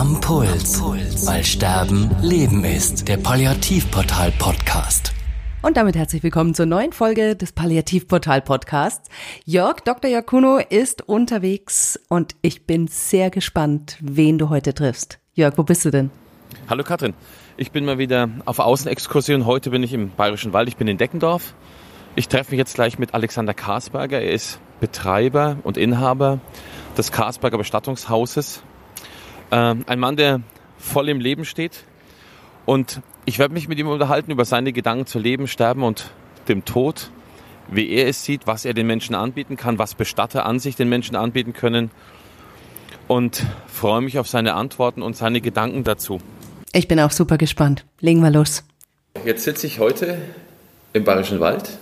Am Puls. Weil Sterben Leben ist. Der Palliativportal Podcast. Und damit herzlich willkommen zur neuen Folge des Palliativportal Podcasts. Jörg, Dr. Jörg Kuno ist unterwegs und ich bin sehr gespannt, wen du heute triffst. Jörg, wo bist du denn? Hallo Katrin, ich bin mal wieder auf Außenexkursion. Heute bin ich im Bayerischen Wald, ich bin in Deckendorf. Ich treffe mich jetzt gleich mit Alexander Karsberger. Er ist Betreiber und Inhaber des Karsberger Bestattungshauses. Ähm, ein Mann, der voll im Leben steht. Und ich werde mich mit ihm unterhalten über seine Gedanken zu Leben, Sterben und dem Tod, wie er es sieht, was er den Menschen anbieten kann, was Bestatter an sich den Menschen anbieten können. Und freue mich auf seine Antworten und seine Gedanken dazu. Ich bin auch super gespannt. Legen wir los. Jetzt sitze ich heute im Bayerischen Wald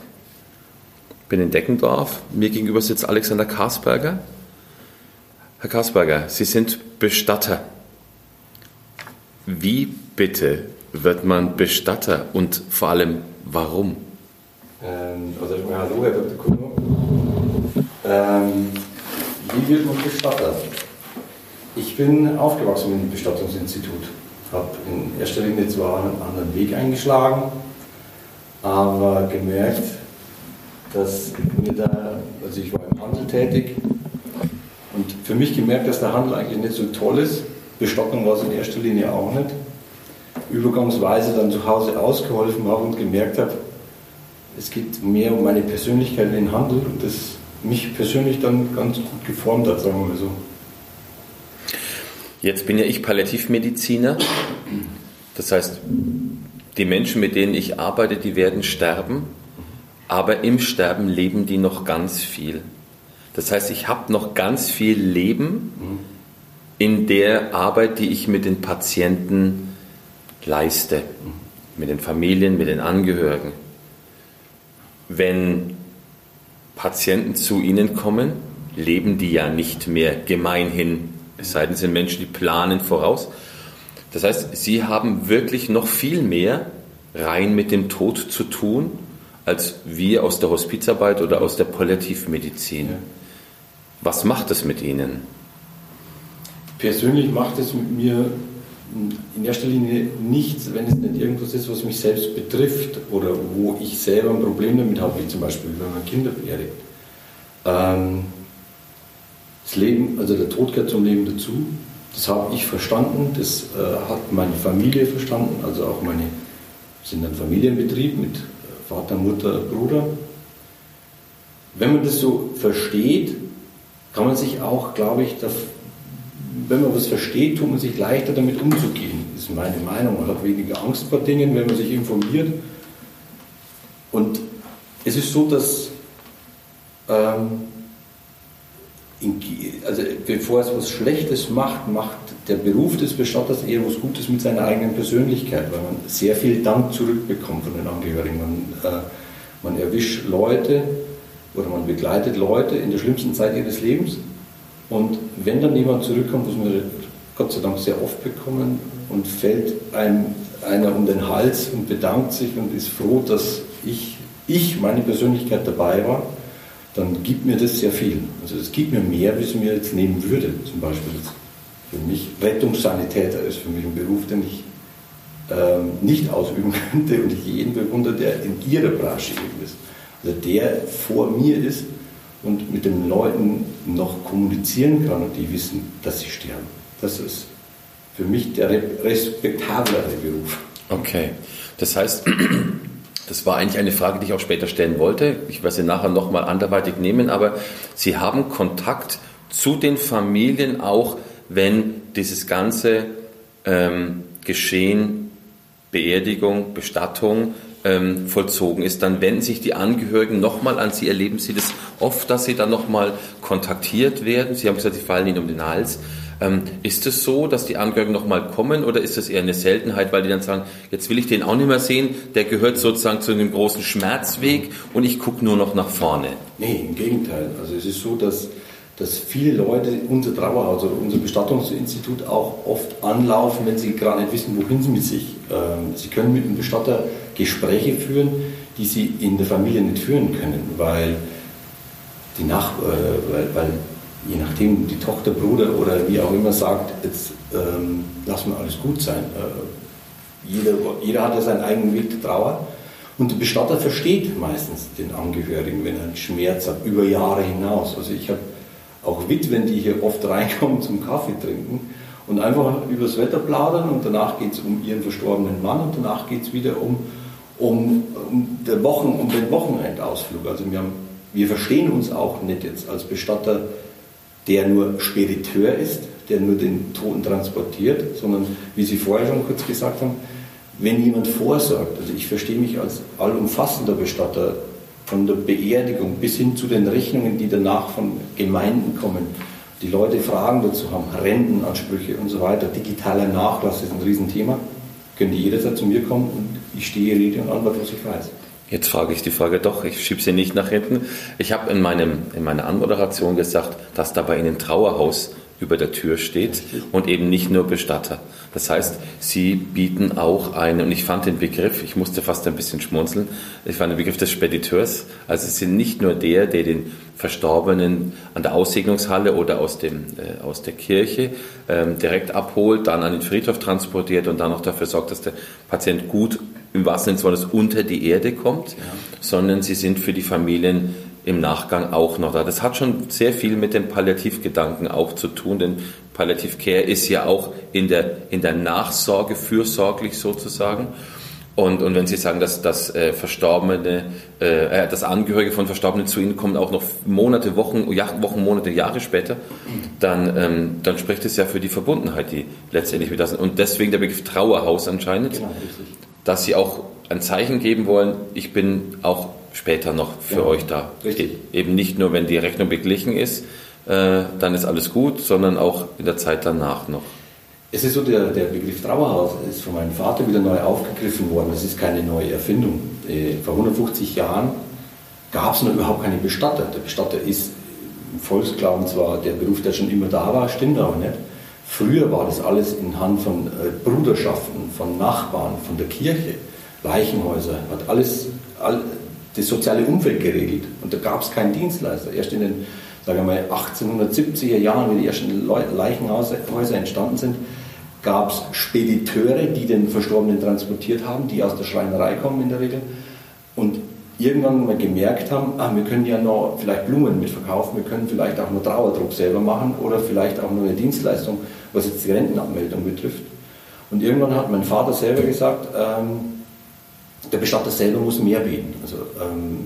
bin in Deckendorf. Mir gegenüber sitzt Alexander Karsberger. Herr Karsberger, Sie sind Bestatter. Wie bitte wird man Bestatter und vor allem warum? Ähm, also erstmal hallo, Herr Dr. Kuno. Ähm, wie wird man Bestatter? Ich bin aufgewachsen mit dem Bestattungsinstitut, habe in erster Linie zwar einen anderen Weg eingeschlagen, aber gemerkt, dass mir da, also ich war im Handel tätig und für mich gemerkt, dass der Handel eigentlich nicht so toll ist. Bestattung war es in erster Linie auch nicht. Übergangsweise dann zu Hause ausgeholfen habe und gemerkt habe, es geht mehr um meine Persönlichkeit in den Handel und das mich persönlich dann ganz gut geformt hat, sagen wir mal so. Jetzt bin ja ich Palliativmediziner. Das heißt, die Menschen, mit denen ich arbeite, die werden sterben aber im Sterben leben die noch ganz viel. Das heißt, ich habe noch ganz viel Leben in der Arbeit, die ich mit den Patienten leiste, mit den Familien, mit den Angehörigen. Wenn Patienten zu Ihnen kommen, leben die ja nicht mehr gemeinhin, es sei denn, es sind Menschen, die planen voraus. Das heißt, Sie haben wirklich noch viel mehr rein mit dem Tod zu tun als wir aus der Hospizarbeit oder aus der Palliativmedizin. Was macht es mit Ihnen? Persönlich macht es mit mir in erster Linie nichts, wenn es nicht irgendwas ist, was mich selbst betrifft oder wo ich selber ein Problem damit habe, wie zum Beispiel, wenn man Kinder beerdigt. Ähm, das Leben, also der Tod gehört zum Leben dazu. Das habe ich verstanden, das äh, hat meine Familie verstanden, also auch meine, sind ein Familienbetrieb mit Vater, Mutter, Bruder. Wenn man das so versteht, kann man sich auch, glaube ich, wenn man was versteht, tut man sich leichter damit umzugehen. Das ist meine Meinung. Man hat weniger Angst vor Dingen, wenn man sich informiert. Und es ist so, dass ähm, in, also bevor es was Schlechtes macht, macht der Beruf des Bestatters eher was Gutes mit seiner eigenen Persönlichkeit, weil man sehr viel Dank zurückbekommt von den Angehörigen. Man, äh, man erwischt Leute oder man begleitet Leute in der schlimmsten Zeit ihres Lebens. Und wenn dann jemand zurückkommt, was wir Gott sei Dank sehr oft bekommen, und fällt einem einer um den Hals und bedankt sich und ist froh, dass ich, ich meine Persönlichkeit dabei war, dann gibt mir das sehr viel. Also es gibt mir mehr, wie es mir jetzt nehmen würde. Zum Beispiel für mich Rettungssanitäter ist für mich ein Beruf, den ich ähm, nicht ausüben könnte und ich jeden bewundere, der in ihrer Branche eben ist. Also der vor mir ist und mit den Leuten noch kommunizieren kann und die wissen, dass sie sterben. Das ist für mich der respektablere Beruf. Okay, das heißt, das war eigentlich eine Frage, die ich auch später stellen wollte. Ich werde sie nachher nochmal anderweitig nehmen, aber Sie haben Kontakt zu den Familien auch, wenn dieses ganze ähm, Geschehen, Beerdigung, Bestattung ähm, vollzogen ist, dann wenden sich die Angehörigen nochmal an Sie. Erleben Sie das oft, dass Sie dann nochmal kontaktiert werden? Sie haben gesagt, Sie fallen Ihnen um den Hals. Ähm, ist es so, dass die Angehörigen nochmal kommen oder ist das eher eine Seltenheit, weil die dann sagen, jetzt will ich den auch nicht mehr sehen, der gehört sozusagen zu einem großen Schmerzweg und ich gucke nur noch nach vorne? Nee, im Gegenteil. Also es ist so, dass, dass viele Leute unser Trauerhaus oder unser Bestattungsinstitut auch oft anlaufen, wenn sie gerade nicht wissen, wohin sie mit sich. Ähm, sie können mit dem Bestatter Gespräche führen, die sie in der Familie nicht führen können, weil die Nach äh, weil, weil je nachdem, die Tochter, Bruder oder wie auch immer sagt, jetzt ähm, lassen wir alles gut sein. Äh, jeder, jeder hat ja seinen eigenen Weg der Trauer. Und der Bestatter versteht meistens den Angehörigen, wenn er einen Schmerz hat, über Jahre hinaus. Also ich habe auch Witwen, die hier oft reinkommen zum Kaffee trinken und einfach über das Wetter plaudern und danach geht es um ihren verstorbenen Mann und danach geht es wieder um, um, um, der Wochen, um den Wochenendausflug. Also wir, haben, wir verstehen uns auch nicht jetzt als Bestatter, der nur Spediteur ist, der nur den Toten transportiert, sondern wie Sie vorher schon kurz gesagt haben, wenn jemand vorsorgt, also ich verstehe mich als allumfassender Bestatter, von der Beerdigung bis hin zu den Rechnungen, die danach von Gemeinden kommen, die Leute Fragen dazu haben, Rentenansprüche und so weiter, digitaler Nachlass ist ein Riesenthema, können die jederzeit zu mir kommen und ich stehe und Antwort, was ich weiß. Jetzt frage ich die Frage doch, ich schiebe sie nicht nach hinten. Ich habe in, meinem, in meiner Anmoderation gesagt, dass da bei Ihnen Trauerhaus über der Tür steht und eben nicht nur Bestatter. Das heißt, sie bieten auch eine, und ich fand den Begriff, ich musste fast ein bisschen schmunzeln, ich fand den Begriff des Spediteurs, also sie sind nicht nur der, der den Verstorbenen an der Aussegnungshalle oder aus, dem, äh, aus der Kirche ähm, direkt abholt, dann an den Friedhof transportiert und dann auch dafür sorgt, dass der Patient gut im wahrsten Sinne des Wortes unter die Erde kommt, ja. sondern sie sind für die Familien im Nachgang auch noch da. Das hat schon sehr viel mit dem Palliativgedanken auch zu tun, denn Palliativcare ist ja auch in der, in der Nachsorge fürsorglich sozusagen. Und, und wenn Sie sagen, dass, dass äh, Verstorbene, äh, äh dass Angehörige von Verstorbenen zu Ihnen kommen, auch noch Monate, Wochen, ja, Wochen, Monate, Jahre später, dann, ähm, dann spricht es ja für die Verbundenheit, die letztendlich mit das sind. Und deswegen der Begriff Trauerhaus anscheinend, genau, dass Sie auch ein Zeichen geben wollen, ich bin auch später noch für ja, euch da. Richtig. Eben nicht nur, wenn die Rechnung beglichen ist, äh, dann ist alles gut, sondern auch in der Zeit danach noch. Es ist so, der, der Begriff Trauerhaus ist von meinem Vater wieder neu aufgegriffen worden. Das ist keine neue Erfindung. Äh, vor 150 Jahren gab es noch überhaupt keine Bestatter. Der Bestatter ist im Volksglauben zwar der Beruf, der schon immer da war, stimmt aber nicht. Früher war das alles in Hand von äh, Bruderschaften, von Nachbarn, von der Kirche, Leichenhäuser, hat alles, all, das soziale Umfeld geregelt. Und da gab es keinen Dienstleister. Erst in den sagen wir mal 1870er Jahren, wie die ersten Leichenhäuser entstanden sind, gab es Spediteure, die den Verstorbenen transportiert haben, die aus der Schreinerei kommen in der Regel. Und irgendwann mal gemerkt haben, ah, wir können ja noch vielleicht Blumen mitverkaufen, wir können vielleicht auch nur Trauerdruck selber machen oder vielleicht auch nur eine Dienstleistung, was jetzt die Rentenabmeldung betrifft. Und irgendwann hat mein Vater selber gesagt, ähm, der Bestatter selber muss mehr bieten. Also ähm,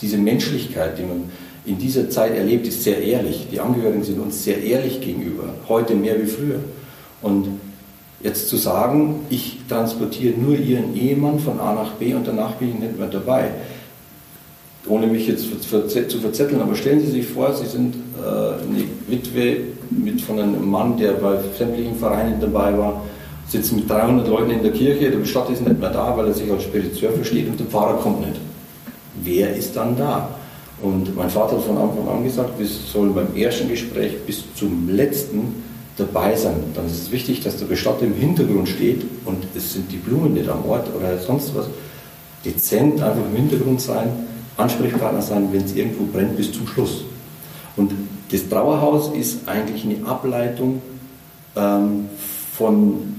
diese Menschlichkeit, die man in dieser Zeit erlebt, ist sehr ehrlich. Die Angehörigen sind uns sehr ehrlich gegenüber, heute mehr wie früher. Und jetzt zu sagen, ich transportiere nur Ihren Ehemann von A nach B und danach bin ich nicht mehr dabei, ohne mich jetzt zu verzetteln, aber stellen Sie sich vor, Sie sind äh, eine Witwe mit von einem Mann, der bei sämtlichen Vereinen dabei war, sitzen mit 300 Leuten in der Kirche, der Bestatter ist nicht mehr da, weil er sich als Spediteur versteht und der Pfarrer kommt nicht. Wer ist dann da? Und mein Vater hat von Anfang an gesagt, wir sollen beim ersten Gespräch bis zum letzten dabei sein. Dann ist es wichtig, dass der Bestatter im Hintergrund steht und es sind die Blumen nicht am Ort oder sonst was. Dezent einfach im Hintergrund sein, Ansprechpartner sein, wenn es irgendwo brennt, bis zum Schluss. Und das Trauerhaus ist eigentlich eine Ableitung ähm, von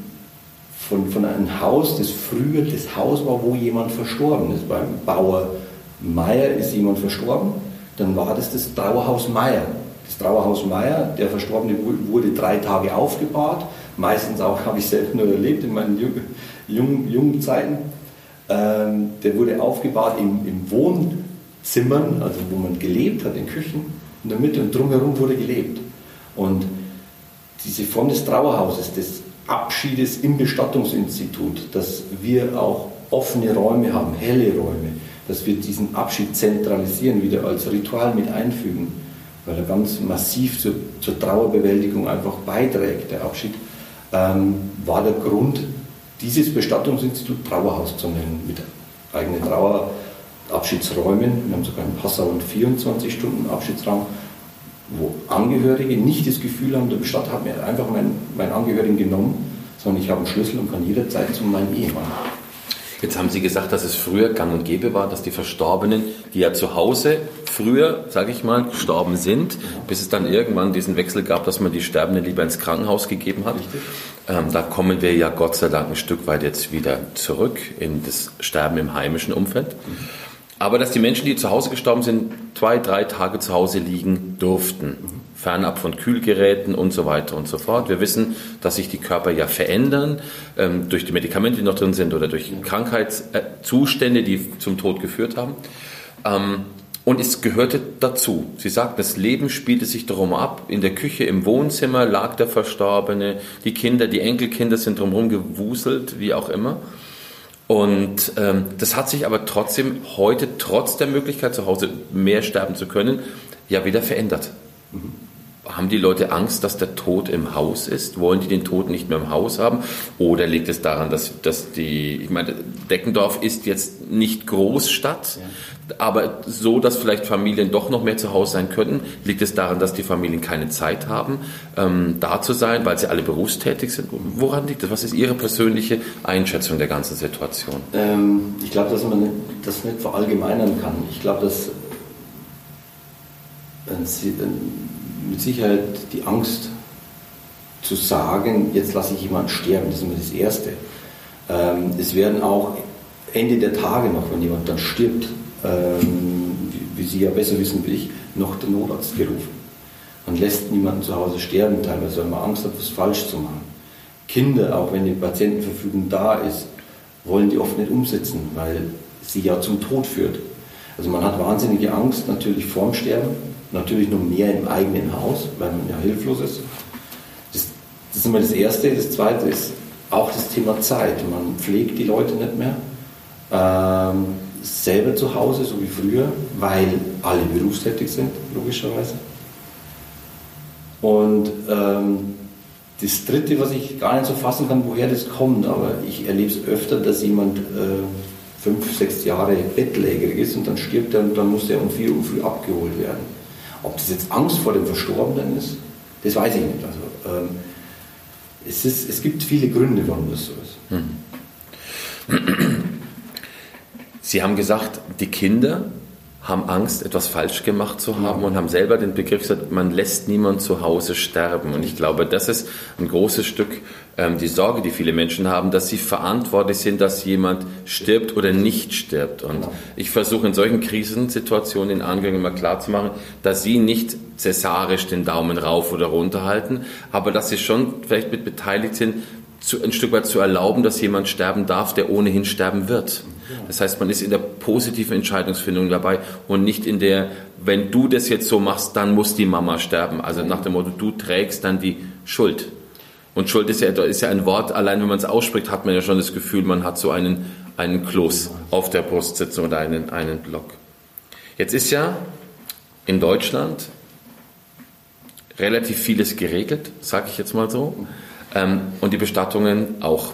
von, von einem Haus, das früher das Haus war, wo jemand verstorben ist. Beim Bauer Meier ist jemand verstorben, dann war das das Trauerhaus Meier. Das Trauerhaus Meier, der Verstorbene wurde drei Tage aufgebahrt, meistens auch, habe ich selbst nur erlebt in meinen jungen, jungen Zeiten. Ähm, der wurde aufgebahrt im, im Wohnzimmern, also wo man gelebt hat, in Küchen in der Mitte und drumherum wurde gelebt. Und diese Form des Trauerhauses, das Abschiedes im Bestattungsinstitut, dass wir auch offene Räume haben, helle Räume, dass wir diesen Abschied zentralisieren, wieder als Ritual mit einfügen, weil er ganz massiv zur, zur Trauerbewältigung einfach beiträgt, der Abschied, ähm, war der Grund, dieses Bestattungsinstitut Trauerhaus zu nennen, mit eigenen Trauerabschiedsräumen. Wir haben sogar in Passau einen 24-Stunden-Abschiedsraum wo Angehörige nicht das Gefühl haben, der Bestatter hat mir einfach meinen, meinen Angehörigen genommen, sondern ich habe einen Schlüssel und kann jederzeit zu meinem Ehemann. Jetzt haben Sie gesagt, dass es früher gang und gäbe war, dass die Verstorbenen, die ja zu Hause früher, sage ich mal, gestorben sind, bis es dann irgendwann diesen Wechsel gab, dass man die Sterbenden lieber ins Krankenhaus gegeben hat. Ähm, da kommen wir ja Gott sei Dank ein Stück weit jetzt wieder zurück in das Sterben im heimischen Umfeld. Aber dass die Menschen, die zu Hause gestorben sind, zwei, drei Tage zu Hause liegen durften fernab von Kühlgeräten und so weiter und so fort. Wir wissen, dass sich die Körper ja verändern ähm, durch die Medikamente, die noch drin sind oder durch Krankheitszustände, die zum Tod geführt haben. Ähm, und es gehörte dazu. Sie sagt, das Leben spielte sich darum ab. In der Küche, im Wohnzimmer lag der Verstorbene. Die Kinder, die Enkelkinder sind drumherum gewuselt, wie auch immer. Und ähm, das hat sich aber trotzdem heute, trotz der Möglichkeit, zu Hause mehr sterben zu können, ja wieder verändert. Mhm haben die Leute Angst, dass der Tod im Haus ist? Wollen die den Tod nicht mehr im Haus haben? Oder liegt es daran, dass, dass die, ich meine, Deckendorf ist jetzt nicht Großstadt, ja. aber so, dass vielleicht Familien doch noch mehr zu Hause sein könnten? Liegt es daran, dass die Familien keine Zeit haben, ähm, da zu sein, weil sie alle berufstätig sind? Woran liegt das? Was ist Ihre persönliche Einschätzung der ganzen Situation? Ähm, ich glaube, dass man das nicht verallgemeinern kann. Ich glaube, dass ein, ein mit Sicherheit die Angst zu sagen, jetzt lasse ich jemanden sterben, das ist immer das Erste. Ähm, es werden auch Ende der Tage noch, wenn jemand dann stirbt, ähm, wie, wie, Sie ja besser wissen wie ich, noch der Notarzt gerufen. Man lässt niemanden zu Hause sterben, teilweise, weil man Angst hat, was falsch zu machen. Kinder, auch wenn die Patientenverfügung da ist, wollen die oft nicht umsetzen, weil sie ja zum Tod führt. Also man hat wahnsinnige Angst natürlich vorm Sterben, natürlich noch mehr im eigenen Haus, weil man ja hilflos ist. Das, das ist immer das Erste. Das Zweite ist auch das Thema Zeit. Man pflegt die Leute nicht mehr. Ähm, selber zu Hause, so wie früher, weil alle berufstätig sind, logischerweise. Und ähm, das Dritte, was ich gar nicht so fassen kann, woher das kommt, aber ich erlebe es öfter, dass jemand äh, fünf, sechs Jahre bettlägerig ist und dann stirbt er und dann muss er um vier Uhr früh abgeholt werden. Ob das jetzt Angst vor dem Verstorbenen ist, das weiß ich nicht. Also, ähm, es, ist, es gibt viele Gründe, warum das so ist. Hm. Sie haben gesagt, die Kinder haben Angst, etwas falsch gemacht zu haben und haben selber den Begriff gesagt, man lässt niemand zu Hause sterben. Und ich glaube, das ist ein großes Stück ähm, die Sorge, die viele Menschen haben, dass sie verantwortlich sind, dass jemand stirbt oder nicht stirbt. Und ich versuche in solchen Krisensituationen den Angehörigen mal klarzumachen, dass sie nicht cäsarisch den Daumen rauf oder runter halten, aber dass sie schon vielleicht mit beteiligt sind, zu, ein Stück weit zu erlauben, dass jemand sterben darf, der ohnehin sterben wird. Das heißt, man ist in der positiven Entscheidungsfindung dabei und nicht in der, wenn du das jetzt so machst, dann muss die Mama sterben. Also nach dem Motto, du trägst dann die Schuld. Und Schuld ist ja, ist ja ein Wort, allein wenn man es ausspricht, hat man ja schon das Gefühl, man hat so einen, einen Kloß auf der Brust sitzen oder einen, einen Block. Jetzt ist ja in Deutschland relativ vieles geregelt, sage ich jetzt mal so. Ähm, und die Bestattungen auch.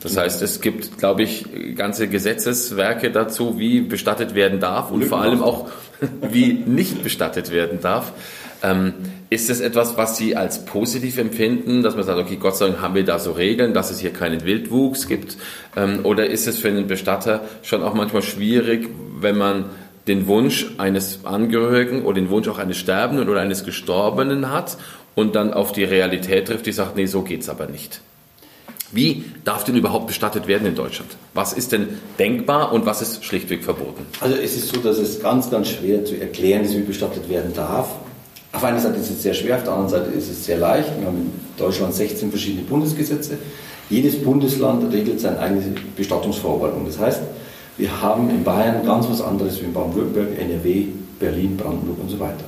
Das heißt, es gibt, glaube ich, ganze Gesetzeswerke dazu, wie bestattet werden darf und vor allem auch, wie nicht bestattet werden darf. Ähm, ist es etwas, was Sie als positiv empfinden, dass man sagt, okay, Gott sei Dank haben wir da so Regeln, dass es hier keinen Wildwuchs gibt? Ähm, oder ist es für einen Bestatter schon auch manchmal schwierig, wenn man den Wunsch eines Angehörigen oder den Wunsch auch eines Sterbenden oder eines Gestorbenen hat und dann auf die Realität trifft, die sagt, nee, so geht's aber nicht. Wie darf denn überhaupt bestattet werden in Deutschland? Was ist denn denkbar und was ist schlichtweg verboten? Also es ist so, dass es ganz, ganz schwer zu erklären ist, wie bestattet werden darf. Auf einer Seite ist es sehr schwer, auf der anderen Seite ist es sehr leicht. Wir haben in Deutschland 16 verschiedene Bundesgesetze. Jedes Bundesland regelt seine eigene Bestattungsverordnung. Das heißt, wir haben in Bayern ganz was anderes wie in Baden-Württemberg, NRW, Berlin, Brandenburg und so weiter.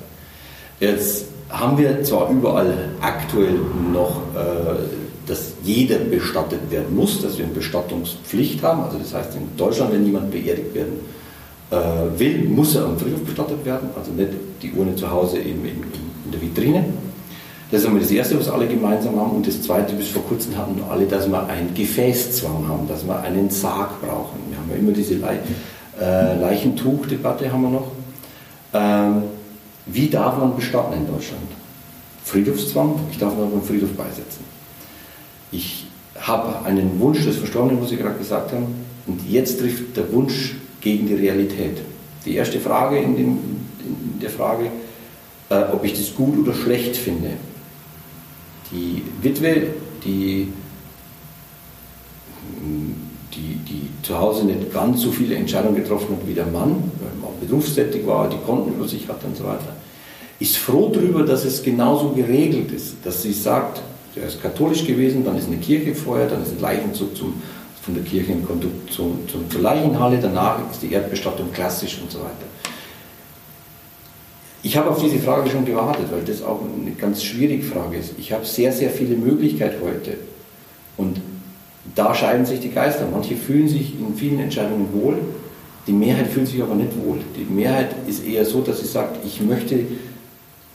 Jetzt haben wir zwar überall aktuell noch, äh, dass jeder bestattet werden muss, dass wir eine Bestattungspflicht haben. Also das heißt, in Deutschland, wenn jemand beerdigt werden äh, will, muss er am Friedhof bestattet werden, also nicht die Urne zu Hause in, in, in der Vitrine. Das ist einmal das Erste, was alle gemeinsam haben. Und das Zweite, bis vor kurzem hatten alle, dass wir einen Gefäßzwang haben, dass wir einen Sarg brauchen. Wir haben ja immer diese Le äh, Leichentuchdebatte haben wir noch. Ähm, wie darf man bestatten in Deutschland? Friedhofszwang, ich darf noch einen Friedhof beisetzen. Ich habe einen Wunsch des Verstorbenen, wo Sie gerade gesagt haben, und jetzt trifft der Wunsch gegen die Realität. Die erste Frage in, dem, in der Frage, äh, ob ich das gut oder schlecht finde. Die Witwe, die, die, die zu Hause nicht ganz so viele Entscheidungen getroffen hat wie der Mann, weil man berufstätig war, die Konten über sich hat und so weiter, ist froh darüber, dass es genauso geregelt ist, dass sie sagt, er ist katholisch gewesen, dann ist eine Kirche vorher, dann ist ein Leichenzug zum, von der Kirche im Kondukt zum, zum, zur Leichenhalle, danach ist die Erdbestattung klassisch und so weiter. Ich habe auf diese Frage schon gewartet, weil das auch eine ganz schwierige Frage ist. Ich habe sehr, sehr viele Möglichkeiten heute. Und da scheiden sich die Geister. Manche fühlen sich in vielen Entscheidungen wohl, die Mehrheit fühlt sich aber nicht wohl. Die Mehrheit ist eher so, dass sie sagt, ich möchte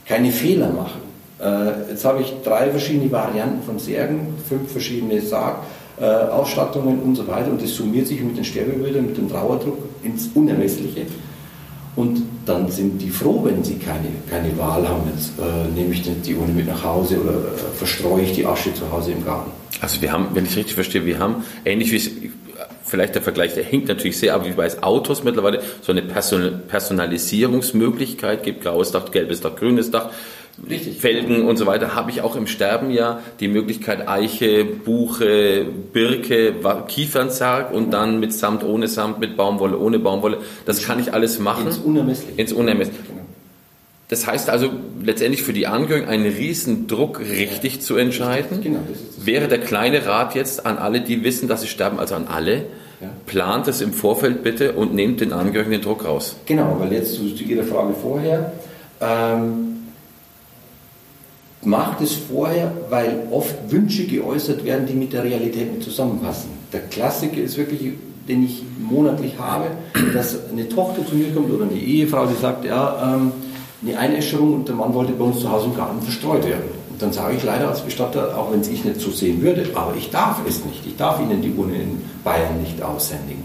keine Fehler machen. Äh, jetzt habe ich drei verschiedene Varianten von Särgen, fünf verschiedene Sargausstattungen und so weiter und das summiert sich mit den Sterbebildern, mit dem Trauerdruck ins Unermessliche. Und dann sind die froh, wenn sie keine, keine Wahl haben. Jetzt äh, nehme ich die Urne mit nach Hause oder äh, verstreue ich die Asche zu Hause im Garten. Also wir haben, wenn ich richtig verstehe, wir haben, ähnlich wie vielleicht der Vergleich, der hinkt natürlich sehr, aber wie bei Autos mittlerweile so eine Personalisierungsmöglichkeit gibt, graues Dach, gelbes Dach, grünes Dach. Richtig. Felgen und so weiter, habe ich auch im Sterben ja die Möglichkeit Eiche, Buche, Birke, Kiefernzarg und dann mit Samt, ohne Samt, mit Baumwolle, ohne Baumwolle. Das kann ich alles machen. Ins Unermessliche. Ins Unermessliche. Das heißt also letztendlich für die Angehörigen einen riesen Druck, richtig zu entscheiden. Genau, Wäre der kleine Rat jetzt an alle, die wissen, dass sie sterben, also an alle, ja. plant es im Vorfeld bitte und nehmt den Angehörigen den Druck raus. Genau, weil jetzt zu Ihrer Frage vorher, ähm, macht es vorher, weil oft Wünsche geäußert werden, die mit der Realität nicht zusammenpassen. Der Klassiker ist wirklich, den ich monatlich habe, dass eine Tochter zu mir kommt oder eine Ehefrau, die sagt, ja, ähm, eine Einäscherung und der Mann wollte bei uns zu Hause im Garten verstreut werden. Und dann sage ich leider als Bestatter, auch wenn es ich nicht so sehen würde, aber ich darf es nicht. Ich darf Ihnen die Urne in Bayern nicht aushändigen.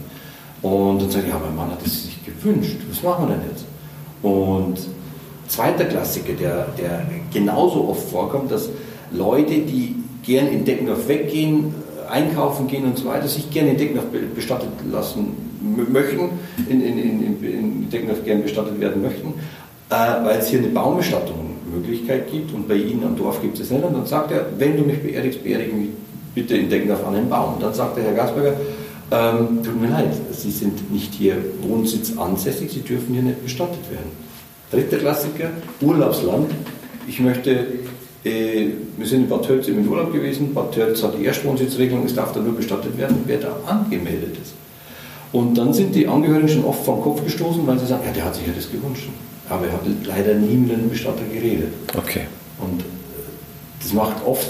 Und dann sage ich, ja, mein Mann hat es sich gewünscht. Was machen wir denn jetzt? Und zweiter Klassiker, der, der genauso oft vorkommt, dass Leute, die gern in Deckendorf weggehen, einkaufen gehen und so weiter, sich gerne in Deckendorf bestattet lassen möchten, in, in, in, in Deckendorf gern bestattet werden möchten, äh, weil es hier eine Baumbestattung-Möglichkeit gibt und bei Ihnen am Dorf gibt es nicht. Und dann sagt er, wenn du mich beerdigst, beerdige mich bitte in Deckendorf an einen Baum. Und dann sagt der Herr Gasberger, ähm, tut mir leid, Sie sind nicht hier Wohnsitz ansässig, Sie dürfen hier nicht bestattet werden. Dritter Klassiker, Urlaubsland. Ich möchte, äh, wir sind in Bad Tölz im Urlaub gewesen, Bad Tölz hat die Erstwohnsitzregelung, es darf da nur bestattet werden, wer da angemeldet ist. Und dann sind die Angehörigen schon oft vom Kopf gestoßen, weil sie sagen, ja, der hat sich ja das gewünscht aber er hat leider nie mit einem Bestatter geredet. Okay. Und äh, das macht oft,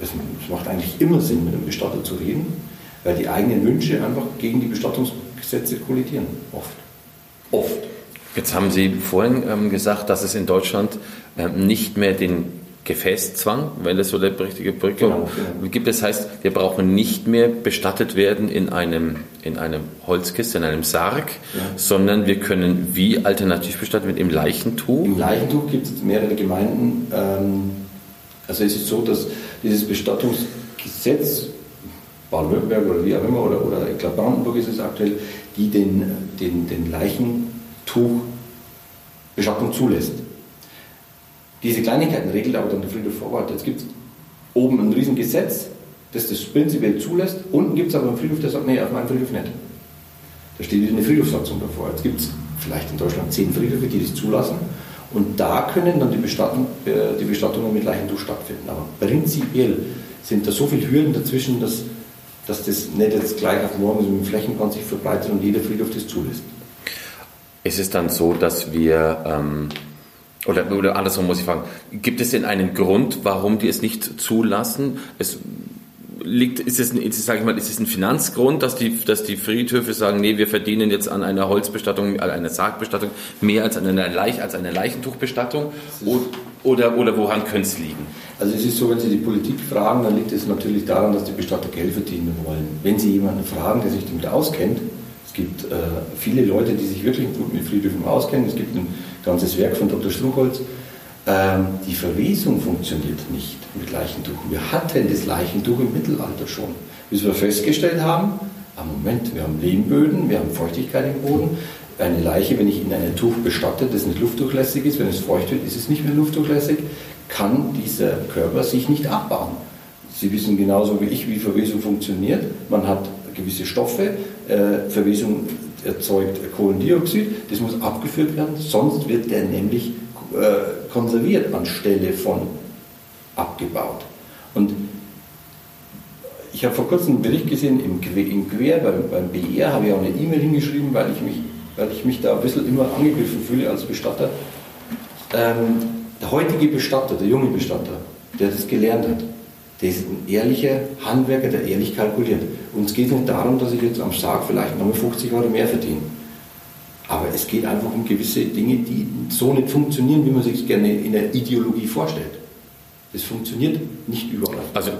es macht eigentlich immer Sinn, mit einem Bestatter zu reden, weil die eigenen Wünsche einfach gegen die Bestattungsgesetze kollidieren. Oft. Oft. Jetzt haben Sie vorhin ähm, gesagt, dass es in Deutschland ähm, nicht mehr den Gefäßzwang, wenn das so der richtige Brücke genau, genau. gibt. Das heißt, wir brauchen nicht mehr bestattet werden in einem, in einem Holzkiste, in einem Sarg, ja. sondern wir können wie alternativ bestattet werden im Leichentuch. Im Leichentuch gibt es mehrere Gemeinden. Ähm, also es ist so, dass dieses Bestattungsgesetz, Baden-Württemberg oder wie auch immer, oder, oder ich glaube Brandenburg ist es aktuell, die den, den, den Leichentuch Bestattung zulässt. Diese Kleinigkeiten regelt aber dann der Friedhof Vorwart. Jetzt gibt es oben ein Riesengesetz, das das prinzipiell zulässt. Unten gibt es aber einen Friedhof, der sagt, nee, auf meinem Friedhof nicht. Da steht eine Friedhofssatzung davor. Jetzt gibt es vielleicht in Deutschland zehn Friedhöfe, die das zulassen. Und da können dann die, Bestattung, äh, die Bestattungen mit Leichentuch stattfinden. Aber prinzipiell sind da so viele Hürden dazwischen, dass, dass das nicht jetzt gleich auf morgen so mit dem Flächenbrand sich verbreitet und jeder Friedhof das zulässt. Ist es dann so, dass wir ähm oder, oder andersrum muss ich fragen, gibt es denn einen Grund, warum die es nicht zulassen? Es liegt, ist es, ist, sag ich mal, ist es ein Finanzgrund, dass die, dass die Friedhöfe sagen, nee, wir verdienen jetzt an einer Holzbestattung, an einer Sargbestattung mehr als an einer, Leich, als einer Leichentuchbestattung? Oder, oder woran könnte es liegen? Also es ist so, wenn Sie die Politik fragen, dann liegt es natürlich daran, dass die Bestatter Geld verdienen wollen. Wenn Sie jemanden fragen, der sich damit auskennt, gibt äh, viele Leute, die sich wirklich gut mit Friedhöfen auskennen, es gibt ein ganzes Werk von Dr. Struchholz, Ähm, die Verwesung funktioniert nicht mit Leichentuch. Wir hatten das Leichentuch im Mittelalter schon, bis wir festgestellt haben, am Moment, wir haben Lehmböden, wir haben Feuchtigkeit im Boden. Eine Leiche, wenn ich in einem Tuch bestatte, das nicht luftdurchlässig ist, wenn es feucht wird, ist es nicht mehr luftdurchlässig, kann dieser Körper sich nicht abbauen. Sie wissen genauso wie ich, wie Verwesung funktioniert. Man hat gewisse Stoffe, äh, Verwesung erzeugt Kohlendioxid, das muss abgeführt werden, sonst wird der nämlich äh, konserviert anstelle von abgebaut. Und ich habe vor kurzem einen Bericht gesehen im, im Quer, beim, beim BR habe ich auch eine E-Mail hingeschrieben, weil ich, mich, weil ich mich da ein bisschen immer angegriffen fühle als Bestatter. Ähm, der heutige Bestatter, der junge Bestatter, der das gelernt hat, der ist ein ehrlicher Handwerker, der ehrlich kalkuliert. Uns geht nicht darum, dass ich jetzt am Sarg vielleicht nochmal 50 Euro mehr verdiene. Aber es geht einfach um gewisse Dinge, die so nicht funktionieren, wie man sich gerne in der Ideologie vorstellt. Das funktioniert nicht überall. Also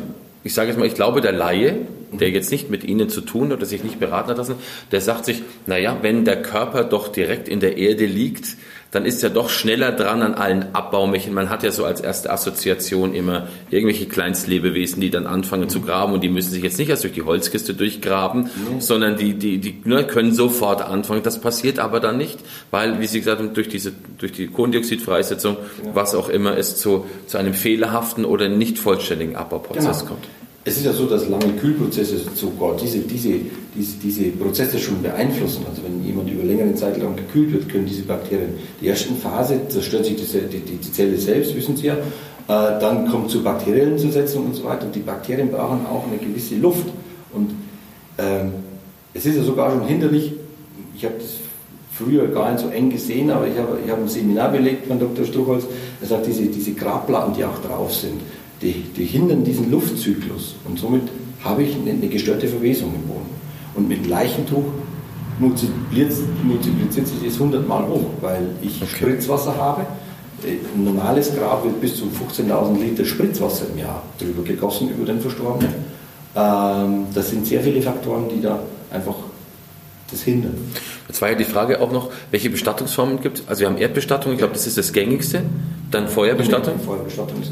ich sage jetzt mal, ich glaube, der Laie, der jetzt nicht mit Ihnen zu tun oder sich nicht beraten hat lassen, der sagt sich, naja, wenn der Körper doch direkt in der Erde liegt, dann ist er doch schneller dran an allen Abbaumechanismen. Man hat ja so als erste Assoziation immer irgendwelche Kleinstlebewesen, die dann anfangen zu graben und die müssen sich jetzt nicht erst durch die Holzkiste durchgraben, mhm. sondern die, die, die ne, können sofort anfangen. Das passiert aber dann nicht, weil, wie Sie gesagt haben, durch, diese, durch die Kohlendioxidfreisetzung, ja. was auch immer, es zu, zu einem fehlerhaften oder nicht vollständigen Abbauprozess genau. kommt. Es ist ja so, dass lange Kühlprozesse sogar diese, diese, diese, diese Prozesse schon beeinflussen. Also wenn jemand über längere Zeit lang gekühlt wird, können diese Bakterien, die ersten Phase zerstört sich die, die, die Zelle selbst, wissen Sie ja, äh, dann kommt zu bakteriellen Zersetzung und so weiter. Und die Bakterien brauchen auch eine gewisse Luft. Und ähm, es ist ja sogar schon hinderlich, ich habe das früher gar nicht so eng gesehen, aber ich habe, ich habe ein Seminar belegt von Dr. Struchholz, er sagt, diese, diese Grabplatten, die auch drauf sind, die, die hindern diesen Luftzyklus und somit habe ich eine, eine gestörte Verwesung im Boden. Und mit dem Leichentuch multipliziert, multipliziert sich das 100 Mal hoch, weil ich okay. Spritzwasser habe. Ein normales Grab wird bis zu 15.000 Liter Spritzwasser im Jahr drüber gegossen über den Verstorbenen. Ähm, das sind sehr viele Faktoren, die da einfach das hindern. Jetzt war ja die Frage auch noch, welche Bestattungsformen gibt es? Also wir haben Erdbestattung, ich glaube, das ist das gängigste. Dann Feuerbestattung? Ja, Feuerbestattung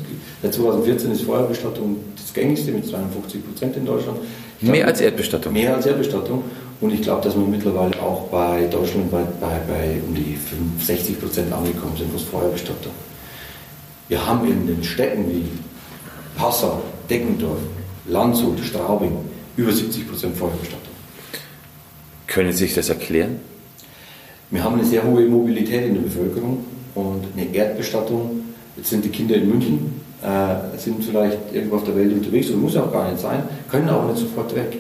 seit 2014 ist Feuerbestattung das gängigste mit 52 Prozent in Deutschland. Glaub, mehr als Erdbestattung? Mehr als Erdbestattung. Und ich glaube, dass wir mittlerweile auch bei Deutschland bei, bei, bei um die 60 Prozent angekommen sind, was Feuerbestattung. Wir haben in den Städten wie Passau, Deckendorf, Landshut, Straubing über 70 Prozent Feuerbestattung. Können Sie sich das erklären? Wir haben eine sehr hohe Mobilität in der Bevölkerung und eine Erdbestattung. Jetzt sind die Kinder in München, äh, sind vielleicht irgendwo auf der Welt unterwegs und muss auch gar nicht sein, können aber nicht sofort weg.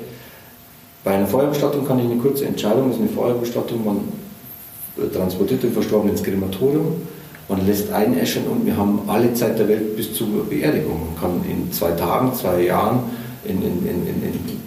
Bei einer Feuerbestattung kann ich eine kurze Entscheidung, das ist eine Feuerbestattung, man transportiert den Verstorbenen ins Krematorium, man lässt einäschern und wir haben alle Zeit der Welt bis zur Beerdigung. Man kann in zwei Tagen, zwei Jahren in, in, in, in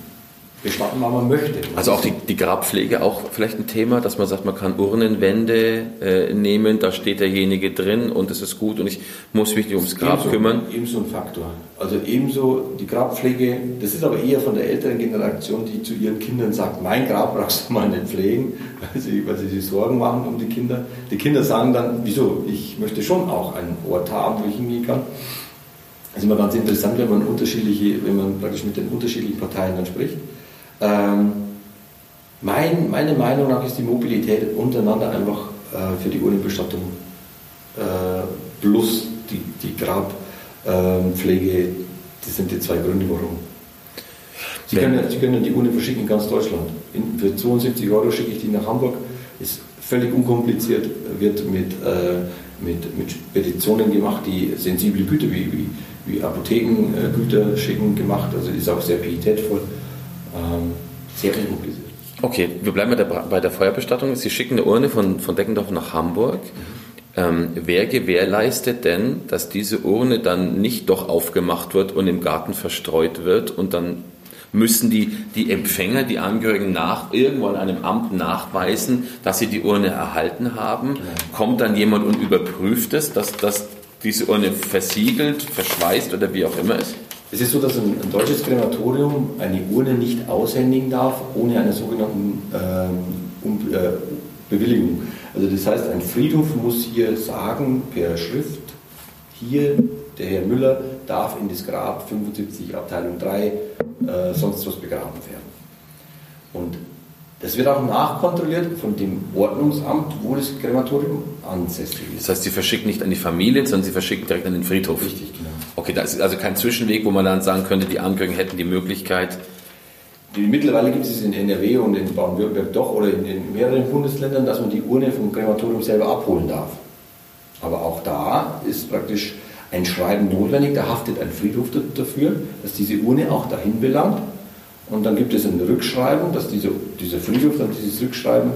bestatten, wann man möchte. Also auch die, die Grabpflege auch vielleicht ein Thema, dass man sagt, man kann Urnenwände äh, nehmen, da steht derjenige drin und es ist gut und ich muss mich nicht ums Grab ebenso, kümmern. Ebenso ein Faktor. Also ebenso die Grabpflege, das ist aber eher von der älteren Generation, die zu ihren Kindern sagt, mein Grab brauchst du mal nicht pflegen, weil sie, weil sie sich Sorgen machen um die Kinder. Die Kinder sagen dann, wieso, ich möchte schon auch einen Ort haben, wo ich hingehen kann. Das ist immer ganz interessant, wenn man unterschiedliche, wenn man praktisch mit den unterschiedlichen Parteien dann spricht. Ähm, mein, meine Meinung nach ist die Mobilität untereinander einfach äh, für die Urnenbestattung äh, plus die, die Grabpflege, äh, das sind die zwei Gründe, warum. Sie können, Sie können die Urne verschicken in ganz Deutschland. In, für 72 Euro schicke ich die nach Hamburg. Ist völlig unkompliziert, wird mit, äh, mit, mit Speditionen gemacht, die sensible Güter wie, wie, wie Apothekengüter schicken gemacht. Also ist auch sehr pietätvoll ähm, sehr mobilisiert. Okay, wir bleiben bei der, bei der Feuerbestattung. Sie schicken eine Urne von, von Deckendorf nach Hamburg. Ähm, wer gewährleistet denn, dass diese Urne dann nicht doch aufgemacht wird und im Garten verstreut wird und dann müssen die, die Empfänger, die Angehörigen nach, irgendwo an einem Amt nachweisen, dass sie die Urne erhalten haben. Kommt dann jemand und überprüft es, dass, dass diese Urne versiegelt, verschweißt oder wie auch immer ist? Es ist so, dass ein, ein, deutsches Krematorium eine Urne nicht aushändigen darf ohne eine sogenannte ähm, um, äh, Bewilligung. Also das heißt, ein Friedhof muss hier sagen per Schrift, hier, der Herr Müller darf in das Grab 75 Abteilung 3 äh, sonst was begraben werden. Und das wird auch nachkontrolliert von dem Ordnungsamt, wo das Krematorium ansässig ist. Das heißt, Sie verschicken nicht an die Familie, sondern Sie verschicken direkt an den Friedhof. Richtig, genau. Okay, das ist also kein Zwischenweg, wo man dann sagen könnte, die Angehörigen hätten die Möglichkeit. Mittlerweile gibt es in NRW und in Baden-Württemberg doch oder in, in mehreren Bundesländern, dass man die Urne vom Krematorium selber abholen darf. Aber auch da ist praktisch ein Schreiben notwendig, da haftet ein Friedhof dafür, dass diese Urne auch dahin belangt. Und dann gibt es ein Rückschreiben, dass diese, dieser Friedhof dann dieses Rückschreiben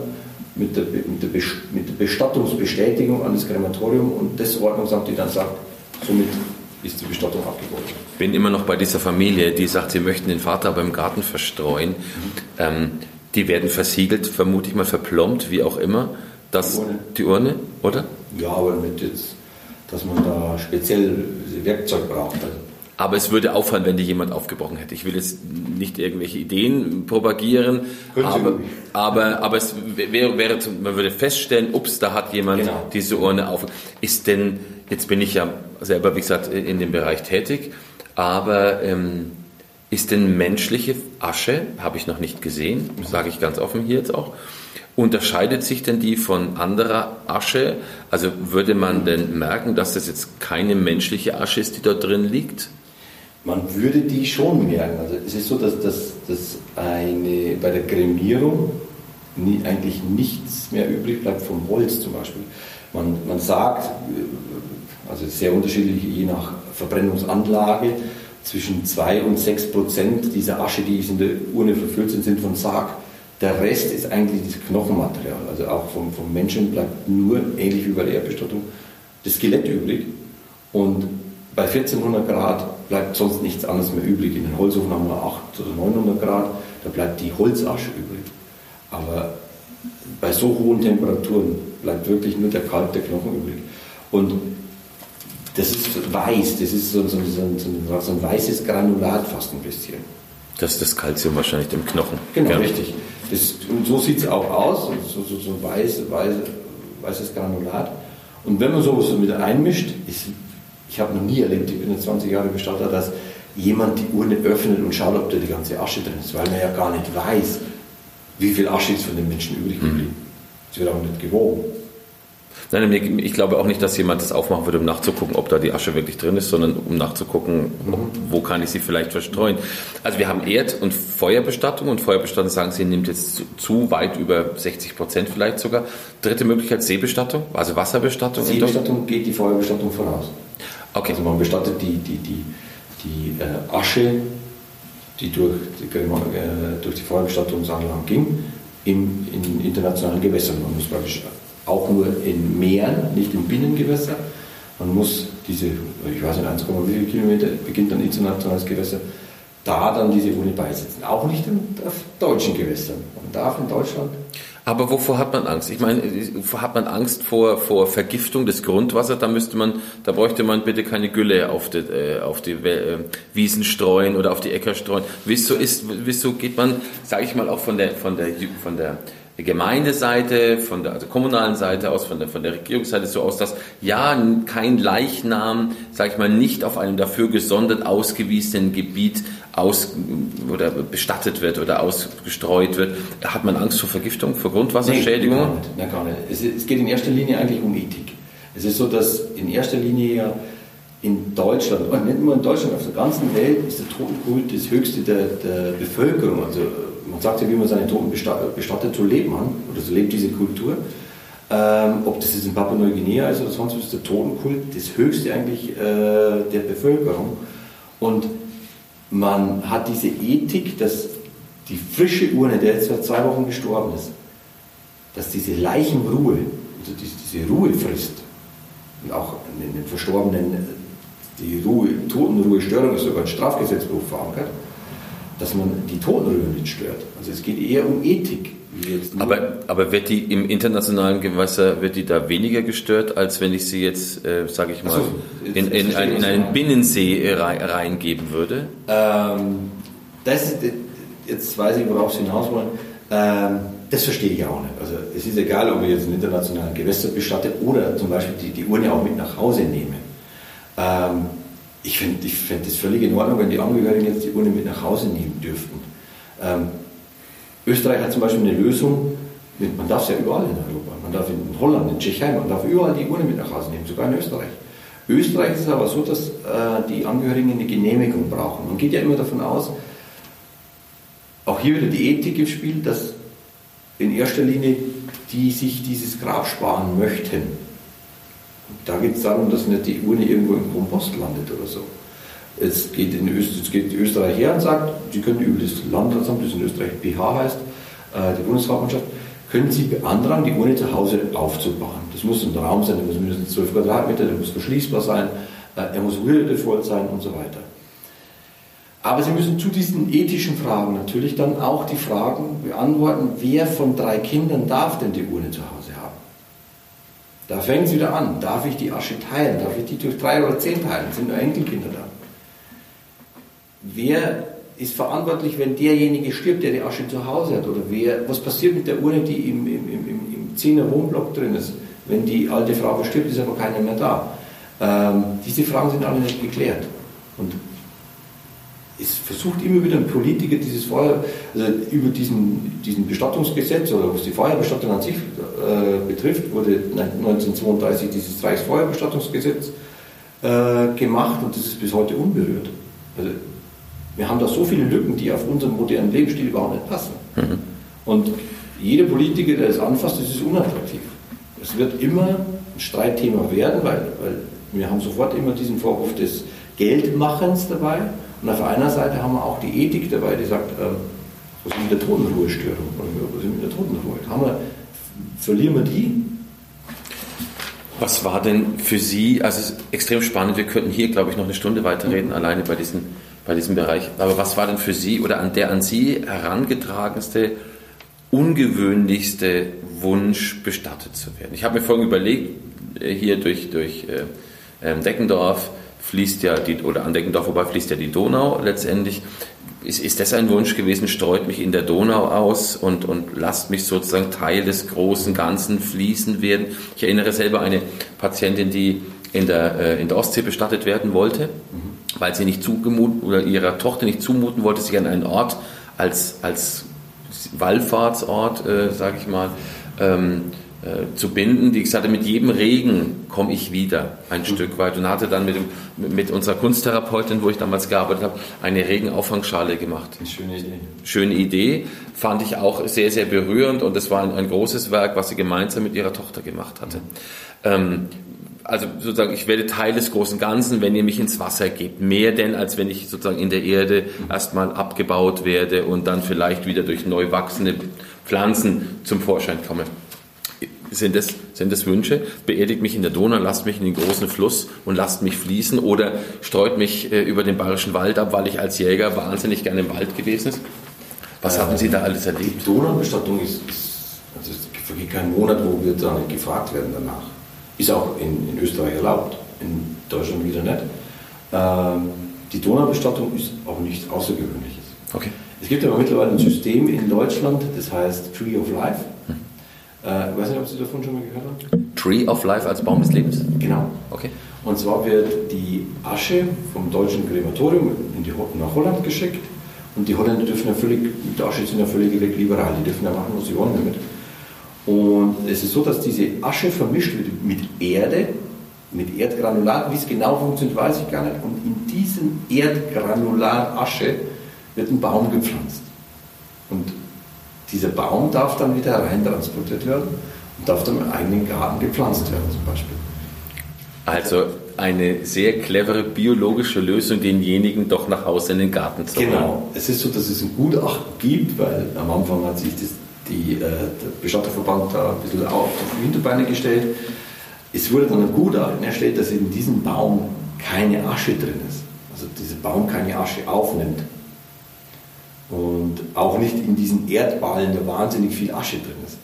mit der, mit, der mit der Bestattungsbestätigung an das Krematorium und das Ordnungsamt, die dann sagt, somit ist die Bestattung abgegolten. Ich bin immer noch bei dieser Familie, die sagt, sie möchten den Vater aber im Garten verstreuen. Mhm. Ähm, die werden versiegelt, vermute ich mal verplombt, wie auch immer. Das, die Urne. die Urne, oder? Ja, aber mit jetzt, dass man da speziell Werkzeug braucht. Also aber es würde auffallen, wenn die jemand aufgebrochen hätte. Ich will jetzt nicht irgendwelche Ideen propagieren, aber, aber, aber es wäre, wäre, man würde feststellen, ups, da hat jemand genau. diese Urne auf. Ist denn, jetzt bin ich ja selber, wie gesagt, in dem Bereich tätig, aber ähm, ist denn menschliche Asche, habe ich noch nicht gesehen, sage ich ganz offen hier jetzt auch, Unterscheidet sich denn die von anderer Asche? Also würde man denn merken, dass das jetzt keine menschliche Asche ist, die dort drin liegt? Man würde die schon merken. Also es ist so, dass, dass, dass eine, bei der Kremierung nie, eigentlich nichts mehr übrig bleibt vom Holz zum Beispiel. Man, man sagt, also sehr unterschiedlich je nach Verbrennungsanlage, zwischen 2 und 6 Prozent dieser Asche, die in der Urne verfüllt sind, sind von Sarg. Der Rest ist eigentlich das Knochenmaterial. Also auch vom, vom Menschen bleibt nur, ähnlich wie bei der Erdbestattung, das Skelett übrig. Und bei 1400 Grad bleibt sonst nichts anderes mehr übrig. In den Holzofen haben wir 800 oder 900 Grad, da bleibt die Holzasche übrig. Aber bei so hohen Temperaturen bleibt wirklich nur der Kalk, der Knochen übrig. Und das ist weiß, das ist so, so, so, so ein weißes Granulat fast ein bisschen. Das ist das Kalzium wahrscheinlich im Knochen. Genau, ja. richtig. Das, und so sieht es auch aus, so, so, so ein weiß, weiß, weißes Granulat. Und wenn man sowas mit einmischt, ist ich habe noch nie erlebt, ich bin jetzt 20 Jahre Bestatter, dass jemand die Urne öffnet und schaut, ob da die ganze Asche drin ist, weil man ja gar nicht weiß, wie viel Asche ist von den Menschen übrig geblieben. Es wird auch nicht gewogen. Nein, ich glaube auch nicht, dass jemand das aufmachen würde, um nachzugucken, ob da die Asche wirklich drin ist, sondern um nachzugucken, mhm. wo kann ich sie vielleicht verstreuen. Also wir haben Erd- und Feuerbestattung und Feuerbestattung sagen Sie, nimmt jetzt zu weit über 60 Prozent vielleicht sogar. Dritte Möglichkeit Seebestattung, also Wasserbestattung. Seebestattung geht die Feuerbestattung voraus. Okay. Also man bestattet die, die, die, die äh, Asche, die durch die, äh, durch die Feuerbestattungsanlagen ging, im, in internationalen Gewässern. Man muss praktisch auch nur in Meeren, nicht in Binnengewässer. Man muss diese, ich weiß nicht, 1, wie viele Kilometer beginnt dann internationales Gewässer, da dann diese Uni beisetzen. Auch nicht in, auf deutschen Gewässern. Man darf in Deutschland aber wovor hat man Angst? Ich meine, hat man Angst vor, vor Vergiftung des Grundwassers? Da müsste man, da bräuchte man bitte keine Gülle auf die, äh, auf die äh, Wiesen streuen oder auf die Äcker streuen. Wieso ist, wieso geht man, sage ich mal, auch von der, von der, von der Gemeindeseite, von der also kommunalen Seite aus, von der, von der Regierungsseite so aus, dass ja kein Leichnam, sage ich mal, nicht auf einem dafür gesondert ausgewiesenen Gebiet aus oder bestattet wird oder ausgestreut wird. Hat man Angst vor Vergiftung, vor Grundwasserschädigung? Nein, nein, gar nicht. Es, es geht in erster Linie eigentlich um Ethik. Es ist so, dass in erster Linie ja in Deutschland, und nicht nur in Deutschland, auf der ganzen Welt ist der Totenkult das höchste der, der Bevölkerung. Also man sagt ja, wie man seine Toten bestattet, so lebt man, oder so lebt diese Kultur. Ähm, ob das jetzt in Papua-Neuguinea ist oder sonst was, ist der Totenkult das höchste eigentlich äh, der Bevölkerung. Und man hat diese Ethik, dass die frische Urne, der jetzt vor zwei Wochen gestorben ist, dass diese Leichenruhe, also diese, Ruhe frisst, und auch in den Verstorbenen die Ruhe, Totenruhestörung ist sogar ein Strafgesetzbuch verankert, dass man die Totenruhe nicht stört. Also es geht eher um Ethik. Aber, aber wird die im internationalen Gewässer, wird die da weniger gestört, als wenn ich sie jetzt, äh, sage ich mal, so, in, in, ein, in, einen Binnensee äh, reingeben würde? Ähm, das, jetzt weiß ich, worauf Sie hinaus wollen. Ähm, das verstehe ich auch nicht. Also es ist egal, ob ich jetzt einen internationalen Gewässer bestatte oder zum Beispiel die, die Urne auch mit nach Hause nehme. Ähm, ich finde ich find das völlig in Ordnung, wenn die Angehörigen jetzt die Urne mit nach Hause nehmen dürften. Ähm, Österreich hat zum Beispiel eine Lösung, man darf es ja überall in Europa, man darf in Holland, in Tschechien, man darf überall die Urne mit nach Hause nehmen, sogar in Österreich. Österreich ist es aber so, dass äh, die Angehörigen eine Genehmigung brauchen. Man geht ja immer davon aus, auch hier wieder die Ethik im Spiel, dass in erster Linie die sich dieses Grab sparen möchten. Da geht es darum, dass nicht die Urne irgendwo im Kompost landet oder so. Es geht, in Österreich her und sagt, Sie können über das Landratsamt, das in Österreich BH heißt, äh, die Bundeshauptmannschaft, können Sie beantragen, die Urne zu Hause aufzubauen. Das muss ein Raum sein, der muss mindestens 12 Quadratmeter, der muss verschließbar sein, äh, er muss würdevoll sein und so weiter. Aber Sie müssen zu diesen ethischen Fragen natürlich dann auch die Fragen beantworten, wer von drei Kindern darf denn die Urne zu Hause haben? Da fängt es wieder an. Darf ich die Asche teilen? Darf ich die durch drei oder zehn teilen? Sind nur Enkelkinder da? Wer ist verantwortlich, wenn derjenige stirbt, der die Asche zu Hause hat? Oder wer, was passiert mit der Urne, die im, im, im, im 10er Wohnblock drin ist? Wenn die alte Frau verstirbt, ist aber keiner mehr da. Ähm, diese Fragen sind alle nicht geklärt. Und es versucht immer wieder ein Politiker dieses Feuer, also über diesen, diesen Bestattungsgesetz oder was die Feuerbestattung an sich äh, betrifft, wurde 1932 dieses Reichsfeuerbestattungsgesetz äh, gemacht und das ist bis heute unberührt. Also, wir haben da so viele Lücken, die auf unseren modernen Lebensstil überhaupt nicht passen. Mhm. Und jeder Politiker, der das anfasst, das ist unattraktiv. Es wird immer ein Streitthema werden, weil, weil wir haben sofort immer diesen Vorwurf des Geldmachens dabei. Und auf einer Seite haben wir auch die Ethik dabei, die sagt, ähm, was ist mit der Totenruhestörung? Was ist mit der Totenruhe? Haben wir, verlieren wir die? Was war denn für Sie, also es ist extrem spannend, wir könnten hier, glaube ich, noch eine Stunde weiterreden, mhm. alleine bei, diesen, bei diesem Bereich. Aber was war denn für Sie oder an der an Sie herangetragenste, ungewöhnlichste Wunsch, bestattet zu werden? Ich habe mir vorhin überlegt, äh, hier durch, durch äh, ähm, Deckendorf, fließt ja die, oder an Deckendorf vorbei fließt ja die Donau letztendlich. Ist, ist das ein Wunsch gewesen, streut mich in der Donau aus und, und lasst mich sozusagen Teil des großen Ganzen fließen werden? Ich erinnere selber eine Patientin, die in der, äh, in der Ostsee bestattet werden wollte, mhm. Weil sie nicht zugemuten oder ihrer Tochter nicht zumuten wollte, sich an einen Ort als, als Wallfahrtsort, äh, sage ich mal, ähm, äh, zu binden, die gesagt hat, mit jedem Regen komme ich wieder ein mhm. Stück weit und hatte dann mit, dem, mit unserer Kunsttherapeutin, wo ich damals gearbeitet habe, eine Regenauffangschale gemacht. Eine schöne Idee. Schöne Idee, fand ich auch sehr, sehr berührend und es war ein, ein, großes Werk, was sie gemeinsam mit ihrer Tochter gemacht hatte. Ähm, also sozusagen, ich werde Teil des großen Ganzen, wenn ihr mich ins Wasser gebt. Mehr denn, als wenn ich sozusagen in der Erde erstmal abgebaut werde und dann vielleicht wieder durch neu wachsende Pflanzen zum Vorschein komme. Sind das, sind das Wünsche? Beerdigt mich in der Donau, lasst mich in den großen Fluss und lasst mich fließen oder streut mich äh, über den Bayerischen Wald ab, weil ich als Jäger wahnsinnig gerne im Wald gewesen ist? Was äh, haben Sie da alles erlebt? Die Donaubestattung ist, ist also es vergeht kein Monat, wo wir da nicht gefragt werden danach. Ist auch in, in Österreich erlaubt, in Deutschland wieder nicht. Ähm, die Donaubestattung ist auch nichts Außergewöhnliches. Okay. Es gibt aber mittlerweile ein System in Deutschland, das heißt Tree of Life. Hm. Äh, ich weiß nicht, ob Sie davon schon mal gehört haben. Tree of Life als Baum des Lebens? Genau. Okay. Und zwar wird die Asche vom deutschen Krematorium in die, nach Holland geschickt und die Holländer dürfen ja völlig, mit der Asche sind ja völlig liberal, die dürfen ja machen, was sie wollen damit. Und es ist so, dass diese Asche vermischt wird mit Erde, mit Erdgranulat. Wie es genau funktioniert, weiß ich gar nicht. Und in diesem Erdgranulat Asche wird ein Baum gepflanzt. Und dieser Baum darf dann wieder reintransportiert werden und darf dann im eigenen Garten gepflanzt werden zum Beispiel. Also eine sehr clevere biologische Lösung, denjenigen doch nach Hause in den Garten zu holen. Genau. Es ist so, dass es ein Gutachten gibt, weil am Anfang hat sich das, die, äh, der Bestatterverband da ein bisschen auf die Hinterbeine gestellt. Es wurde dann ein Gutachten erstellt, dass in diesem Baum keine Asche drin ist. Also dieser Baum keine Asche aufnimmt und auch nicht in diesen Erdballen, da wahnsinnig viel Asche drin ist.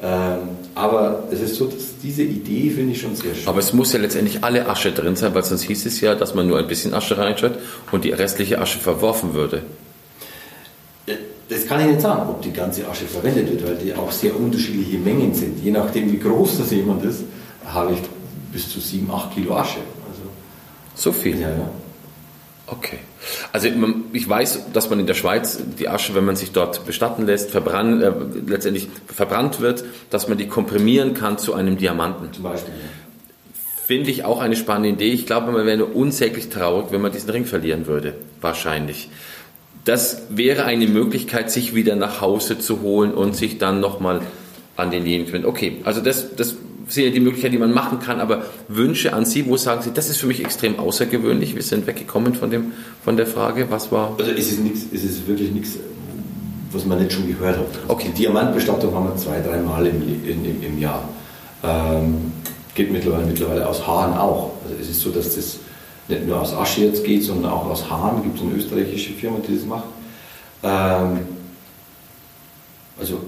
Ähm, aber es ist so, dass diese Idee finde ich schon sehr schön. Aber es muss ja letztendlich alle Asche drin sein, weil sonst hieß es ja, dass man nur ein bisschen Asche reinschaut und die restliche Asche verworfen würde. Das kann ich nicht sagen, ob die ganze Asche verwendet wird, weil die auch sehr unterschiedliche Mengen sind. Je nachdem, wie groß das jemand ist, habe ich bis zu 7, 8 Kilo Asche. So viel? Ja, ja. Okay. Also ich weiß, dass man in der Schweiz die Asche, wenn man sich dort bestatten lässt, verbrannt, äh, letztendlich verbrannt wird, dass man die komprimieren kann zu einem Diamanten. Zum Beispiel. Ja. Finde ich auch eine spannende Idee. Ich glaube, man wäre unsäglich traurig, wenn man diesen Ring verlieren würde. Wahrscheinlich. Das wäre eine Möglichkeit, sich wieder nach Hause zu holen und sich dann nochmal an denjenigen zu wenden. Okay, also das, das sind ja die Möglichkeiten, die man machen kann, aber Wünsche an Sie, wo sagen Sie, das ist für mich extrem außergewöhnlich. Wir sind weggekommen von, dem, von der Frage, was war. Also es ist, nix, es ist wirklich nichts, was man nicht schon gehört hat. Okay. Die Diamantbestattung haben wir zwei, dreimal im, im, im, im Jahr. Ähm, geht mittlerweile, mittlerweile aus Haaren auch. Also es ist so, dass das nicht nur aus Asche jetzt geht, sondern auch aus Haaren. Gibt es eine österreichische Firma, die das macht. Ähm, also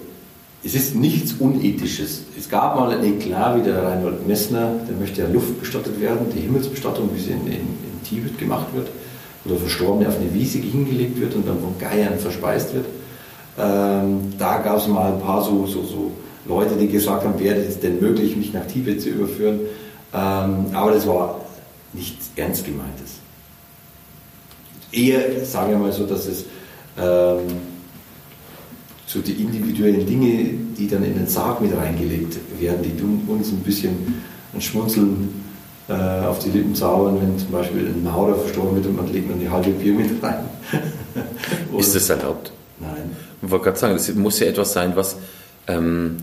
es ist nichts Unethisches. Es gab mal ein Eklat, wie der Reinhold Messner, der möchte ja luftbestattet werden, die Himmelsbestattung, wie sie in, in, in Tibet gemacht wird, wo der Verstorbene auf eine Wiese hingelegt wird und dann von Geiern verspeist wird. Ähm, da gab es mal ein paar so, so, so Leute, die gesagt haben, wäre es denn möglich, mich nach Tibet zu überführen. Ähm, aber das war nichts Ernst gemeintes. Eher, sagen wir mal so, dass es ähm, so die individuellen Dinge, die dann in den Sarg mit reingelegt werden, die tun uns ein bisschen ein Schmunzeln äh, auf die Lippen zaubern, wenn zum Beispiel ein Maurer verstorben wird und man legt dann die halbe Bier mit rein. Ist das erlaubt? Nein. Ich wollte gerade sagen, das muss ja etwas sein, was ähm,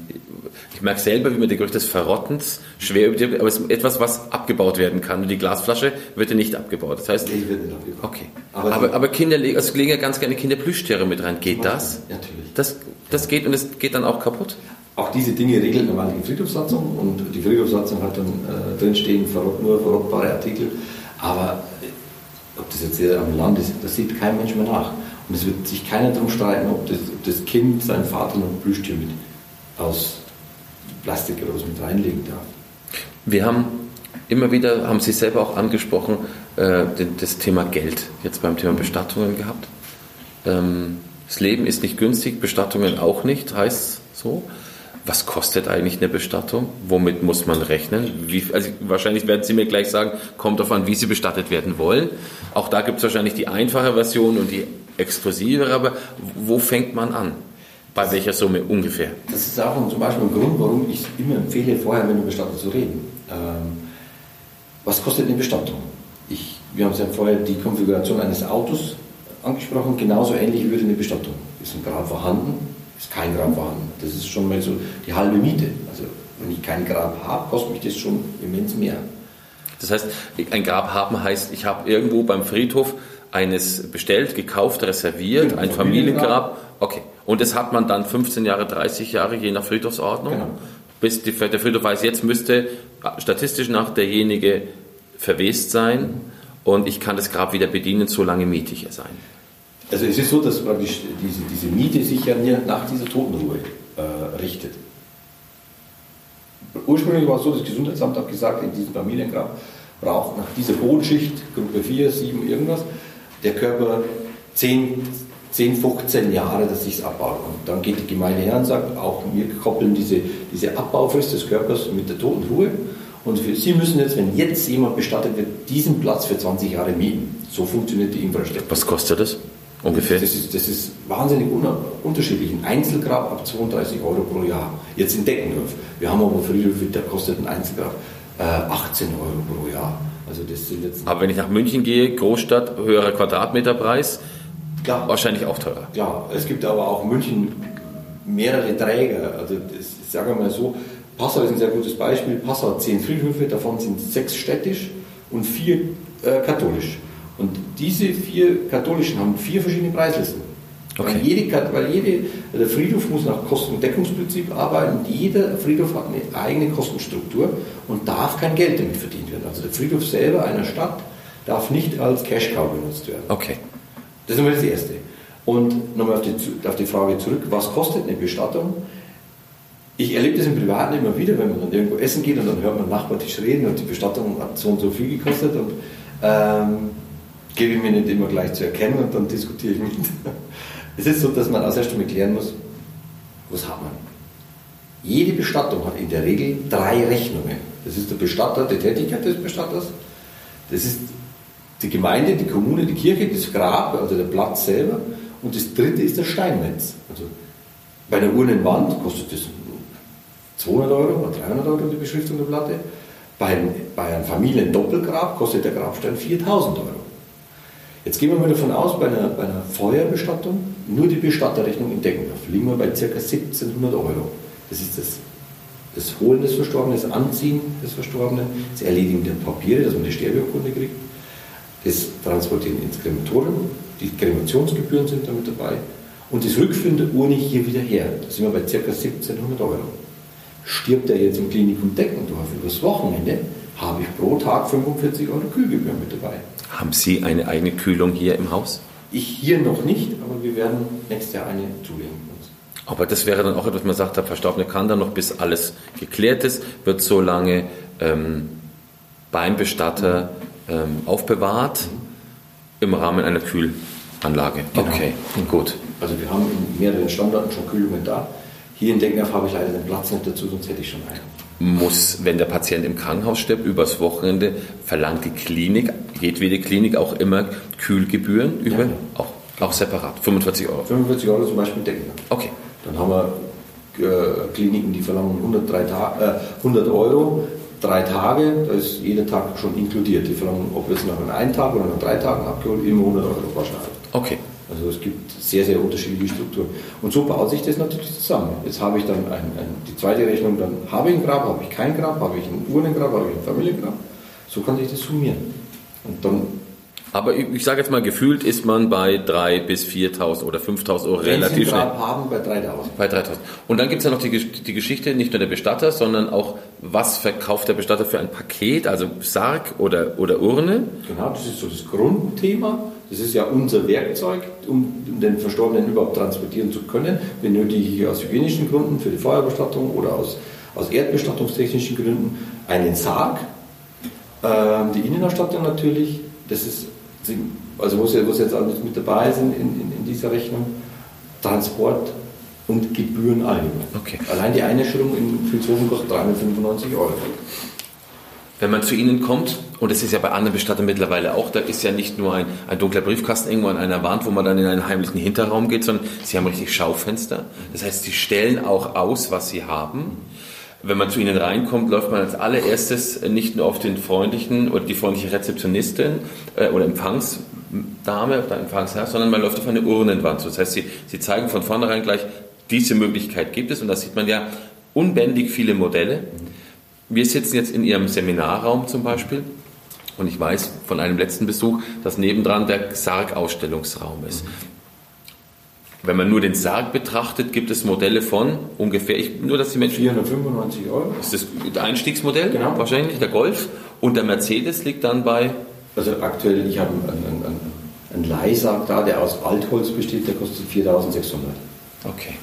ich merke selber, wie mir der Geruch des Verrottens schwer über die, aber es ist etwas, was abgebaut werden kann. Und die Glasflasche wird ja nicht abgebaut. Das heißt, Ich werde nicht abgebaut. okay. Aber- Aber, aber, Kinder legen, also legen ja ganz gerne Kinder Plüschtiere mit rein. Geht das? Natürlich. Das, das geht und es geht dann auch kaputt? Auch diese Dinge regelt normal die Friedhofssatzung und die Friedhofssatzung hat dann äh, drinstehen, verrott, nur verrottbare Artikel. Aber äh, ob das jetzt hier am Land ist, das sieht kein Mensch mehr nach. Und es wird sich keiner darum streiten, ob das, ob das Kind seinen Vater noch ein Plüschtier mit aus Plastik was mit reinlegen darf. Wir haben immer wieder, haben Sie selber auch angesprochen, äh, das Thema Geld jetzt beim Thema Bestattungen gehabt. Ähm, das Leben ist nicht günstig, Bestattungen auch nicht, heißt so. Was kostet eigentlich eine Bestattung? Womit muss man rechnen? Wie, also wahrscheinlich werden Sie mir gleich sagen, kommt darauf an, wie Sie bestattet werden wollen. Auch da gibt es wahrscheinlich die einfache Version und die exklusivere, aber wo fängt man an? Bei welcher Summe ungefähr? Das ist auch zum Beispiel ein Grund, warum ich immer empfehle, vorher mit einem Bestatter zu reden. Ähm, was kostet eine Bestattung? Ich, wir haben es ja vorher die Konfiguration eines Autos angesprochen, genauso ähnlich würde eine Bestattung. Ist ein Grab vorhanden, ist kein Grab vorhanden. Das ist schon mal so die halbe Miete. Also wenn ich kein Grab habe, kostet mich das schon immens mehr. Das heißt, ein Grab haben heißt, ich habe irgendwo beim Friedhof eines bestellt, gekauft, reserviert, Genau, ein Familiengrab. Familiengrab. Okay. Und das hat man dann 15 Jahre, 30 Jahre, je nach Friedhofsordnung. Genau. Bis die, der Friedhof weiß, jetzt müsste statistisch nach derjenige verwest sein und ich kann das Grab wieder bedienen, solange miete ich es ein. Also es ist so, dass praktisch diese, diese Miete sich ja nach dieser Totenruhe äh, richtet. Ursprünglich war es so, das Gesundheitsamt hat gesagt, in diesem Familiengrab braucht nach dieser Bodenschicht, Gruppe 4, 7, irgendwas, der Körper 10, 10 15 Jahre, dass sich abbaut. Und dann geht die Gemeinde her und sagt, auch wir koppeln diese, diese Abbaufrist des Körpers mit der Totenruhe. Und für, Sie müssen jetzt, wenn jetzt jemand bestattet wird, diesen Platz für 20 Jahre mieten. So funktioniert die Infrastruktur. Was kostet das ungefähr? Das ist, das ist wahnsinnig un unterschiedlich. Ein Einzelgrab ab 32 Euro pro Jahr. Jetzt in Deckenhof. Wir haben aber Friedhöfe, da kostet ein Einzelgrab äh, 18 Euro pro Jahr. Also das sind jetzt Aber wenn ich nach München gehe, Großstadt, höherer Quadratmeterpreis, ja, wahrscheinlich auch teurer. ja, es gibt aber auch in München mehrere Träger. Also das, ich sage mal so, Passau ist ein sehr gutes Beispiel. Passau hat zehn Friedhöfe, davon sind sechs städtisch und vier äh, katholisch. Und diese vier katholischen haben vier verschiedene Preislisten. Okay. Weil, jede, weil jede, der Friedhof muss nach Kostendeckungsprinzip arbeiten. Jeder Friedhof hat eine eigene Kostenstruktur und darf kein Geld damit verdient werden. Also der Friedhof selber einer Stadt darf nicht als Cash-Cow benutzt werden. Okay. Das ist einmal das Erste. Und nochmal auf die, auf die Frage zurück, was kostet eine Bestattung? Ich erlebe das im Privaten immer wieder, wenn man dann irgendwo essen geht und dann hört man Nachbartisch reden und die Bestattung hat so und so viel gekostet und ähm, gebe ich mir nicht immer gleich zu erkennen und dann diskutiere ich mit. Es ist so, dass man als erstes mal klären muss, was hat man? Jede Bestattung hat in der Regel drei Rechnungen. Das ist der Bestatter, die Tätigkeit des Bestatters, das ist die Gemeinde, die Kommune, die Kirche, das Grab, also der Platz selber. Und das dritte ist das Steinnetz. Also bei einer Urnenwand kostet das 200 Euro oder 300 Euro die Beschriftung der Platte. Bei, bei einem Familiendoppelgrab kostet der Grabstein 4000 Euro. Jetzt gehen wir mal davon aus, bei einer, bei einer Feuerbestattung, nur die Bestatterrechnung in Deckendorf, liegen wir bei ca. 1700 Euro. Das ist das, das Holen des Verstorbenen, das Anziehen des Verstorbenen, das Erledigen der Papiere, dass man die Sterbeurkunde kriegt, das Transportieren ins Krematorium, die Kremationsgebühren sind damit dabei und das Rückführen der Urne hier wieder her. Da sind wir bei ca. 1700 Euro. Stirbt er jetzt im Klinikum Deckendorf übers Wochenende, habe ich pro Tag 45 Euro Kühlgebühren mit dabei. Haben Sie eine eigene Kühlung hier im Haus? Ich hier noch nicht, aber wir werden nächstes Jahr eine zulegen. Aber das wäre dann auch etwas, man sagt, der Verstorbene kann dann noch, bis alles geklärt ist, wird so lange ähm, beim Bestatter ähm, aufbewahrt im Rahmen einer Kühlanlage. Genau. Okay, gut. Also wir haben in mehreren Standorten schon Kühlungen da. Hier in Denknerf habe ich leider den Platz nicht dazu, sonst hätte ich schon einen muss, wenn der Patient im Krankenhaus stirbt, übers Wochenende verlangt die Klinik, jedwede Klinik auch immer Kühlgebühren über, Ja. auch, auch separat, 45 Euro. 45 Euro zum Beispiel Deckner. Okay. Dann haben wir äh, Kliniken, die verlangen 103 Ta äh, 100 Euro, drei Tage, da ist jeder Tag schon inkludiert. Die verlangen, ob jetzt nach einem Tag oder nach drei Tagen abgeholt, immer 100 Euro pauschal. Okay. Also es gibt sehr, sehr unterschiedliche Strukturen. Und so baut sich das natürlich zusammen. Jetzt habe ich dann ein, ein, die zweite Rechnung, dann habe ich ein Grab, habe ich kein Grab, habe ich ein Urnengrab, habe ich ein Familiengrab. So kann sich das summieren. Und dann, Aber ich, ich sage jetzt mal, gefühlt ist man bei 3.000 bis 4.000 oder 5.000 Euro relativ schnell. Haben, bei 3000. Bei 3.000. Und dann gibt es ja noch die, die Geschichte, nicht nur der Bestatter, sondern auch, was verkauft der Bestatter für ein Paket, also Sarg oder, oder Urne. Genau, das ist so das Grundthema. Das ist ja unser Werkzeug, um den Verstorbenen überhaupt transportieren zu können. Benötige ich aus hygienischen Gründen für die Feuerbestattung oder aus, aus erdbestattungstechnischen Gründen einen Sarg. Ähm, die Innenausstattung natürlich, das ist, also wo es jetzt alles mit dabei sind in, in, in dieser Rechnung, Transport und Gebühren allgemein. Okay. Allein die Einstellung in Vilshofen kostet 395 Euro. Wenn man zu Ihnen kommt, und das ist ja bei anderen Bestattern mittlerweile auch, da ist ja nicht nur ein, ein dunkler Briefkasten irgendwo an einer Wand, wo man dann in einen heimlichen Hinterraum geht, sondern Sie haben richtig Schaufenster. Das heißt, Sie stellen auch aus, was Sie haben. Wenn man zu Ihnen reinkommt, läuft man als allererstes nicht nur auf den freundlichen oder die freundliche Rezeptionistin äh, oder Empfangsdame oder Empfangsherr, sondern man läuft auf eine Urnenwand. Das heißt, Sie, Sie zeigen von vornherein gleich, diese Möglichkeit gibt es und da sieht man ja unbändig viele Modelle. Wir sitzen jetzt in Ihrem Seminarraum zum Beispiel und ich weiß von einem letzten Besuch, dass nebendran der Sarg-Ausstellungsraum ist. Wenn man nur den Sarg betrachtet, gibt es Modelle von ungefähr, ich, nur dass die Menschen 495 Euro. das ist das Einstiegsmodell Genau. wahrscheinlich, der Golf. Und der Mercedes liegt dann bei, Also aktuell, ich habe einen, einen, einen, Leihsarg da, der aus Altholz besteht, der kostet 4600. okay.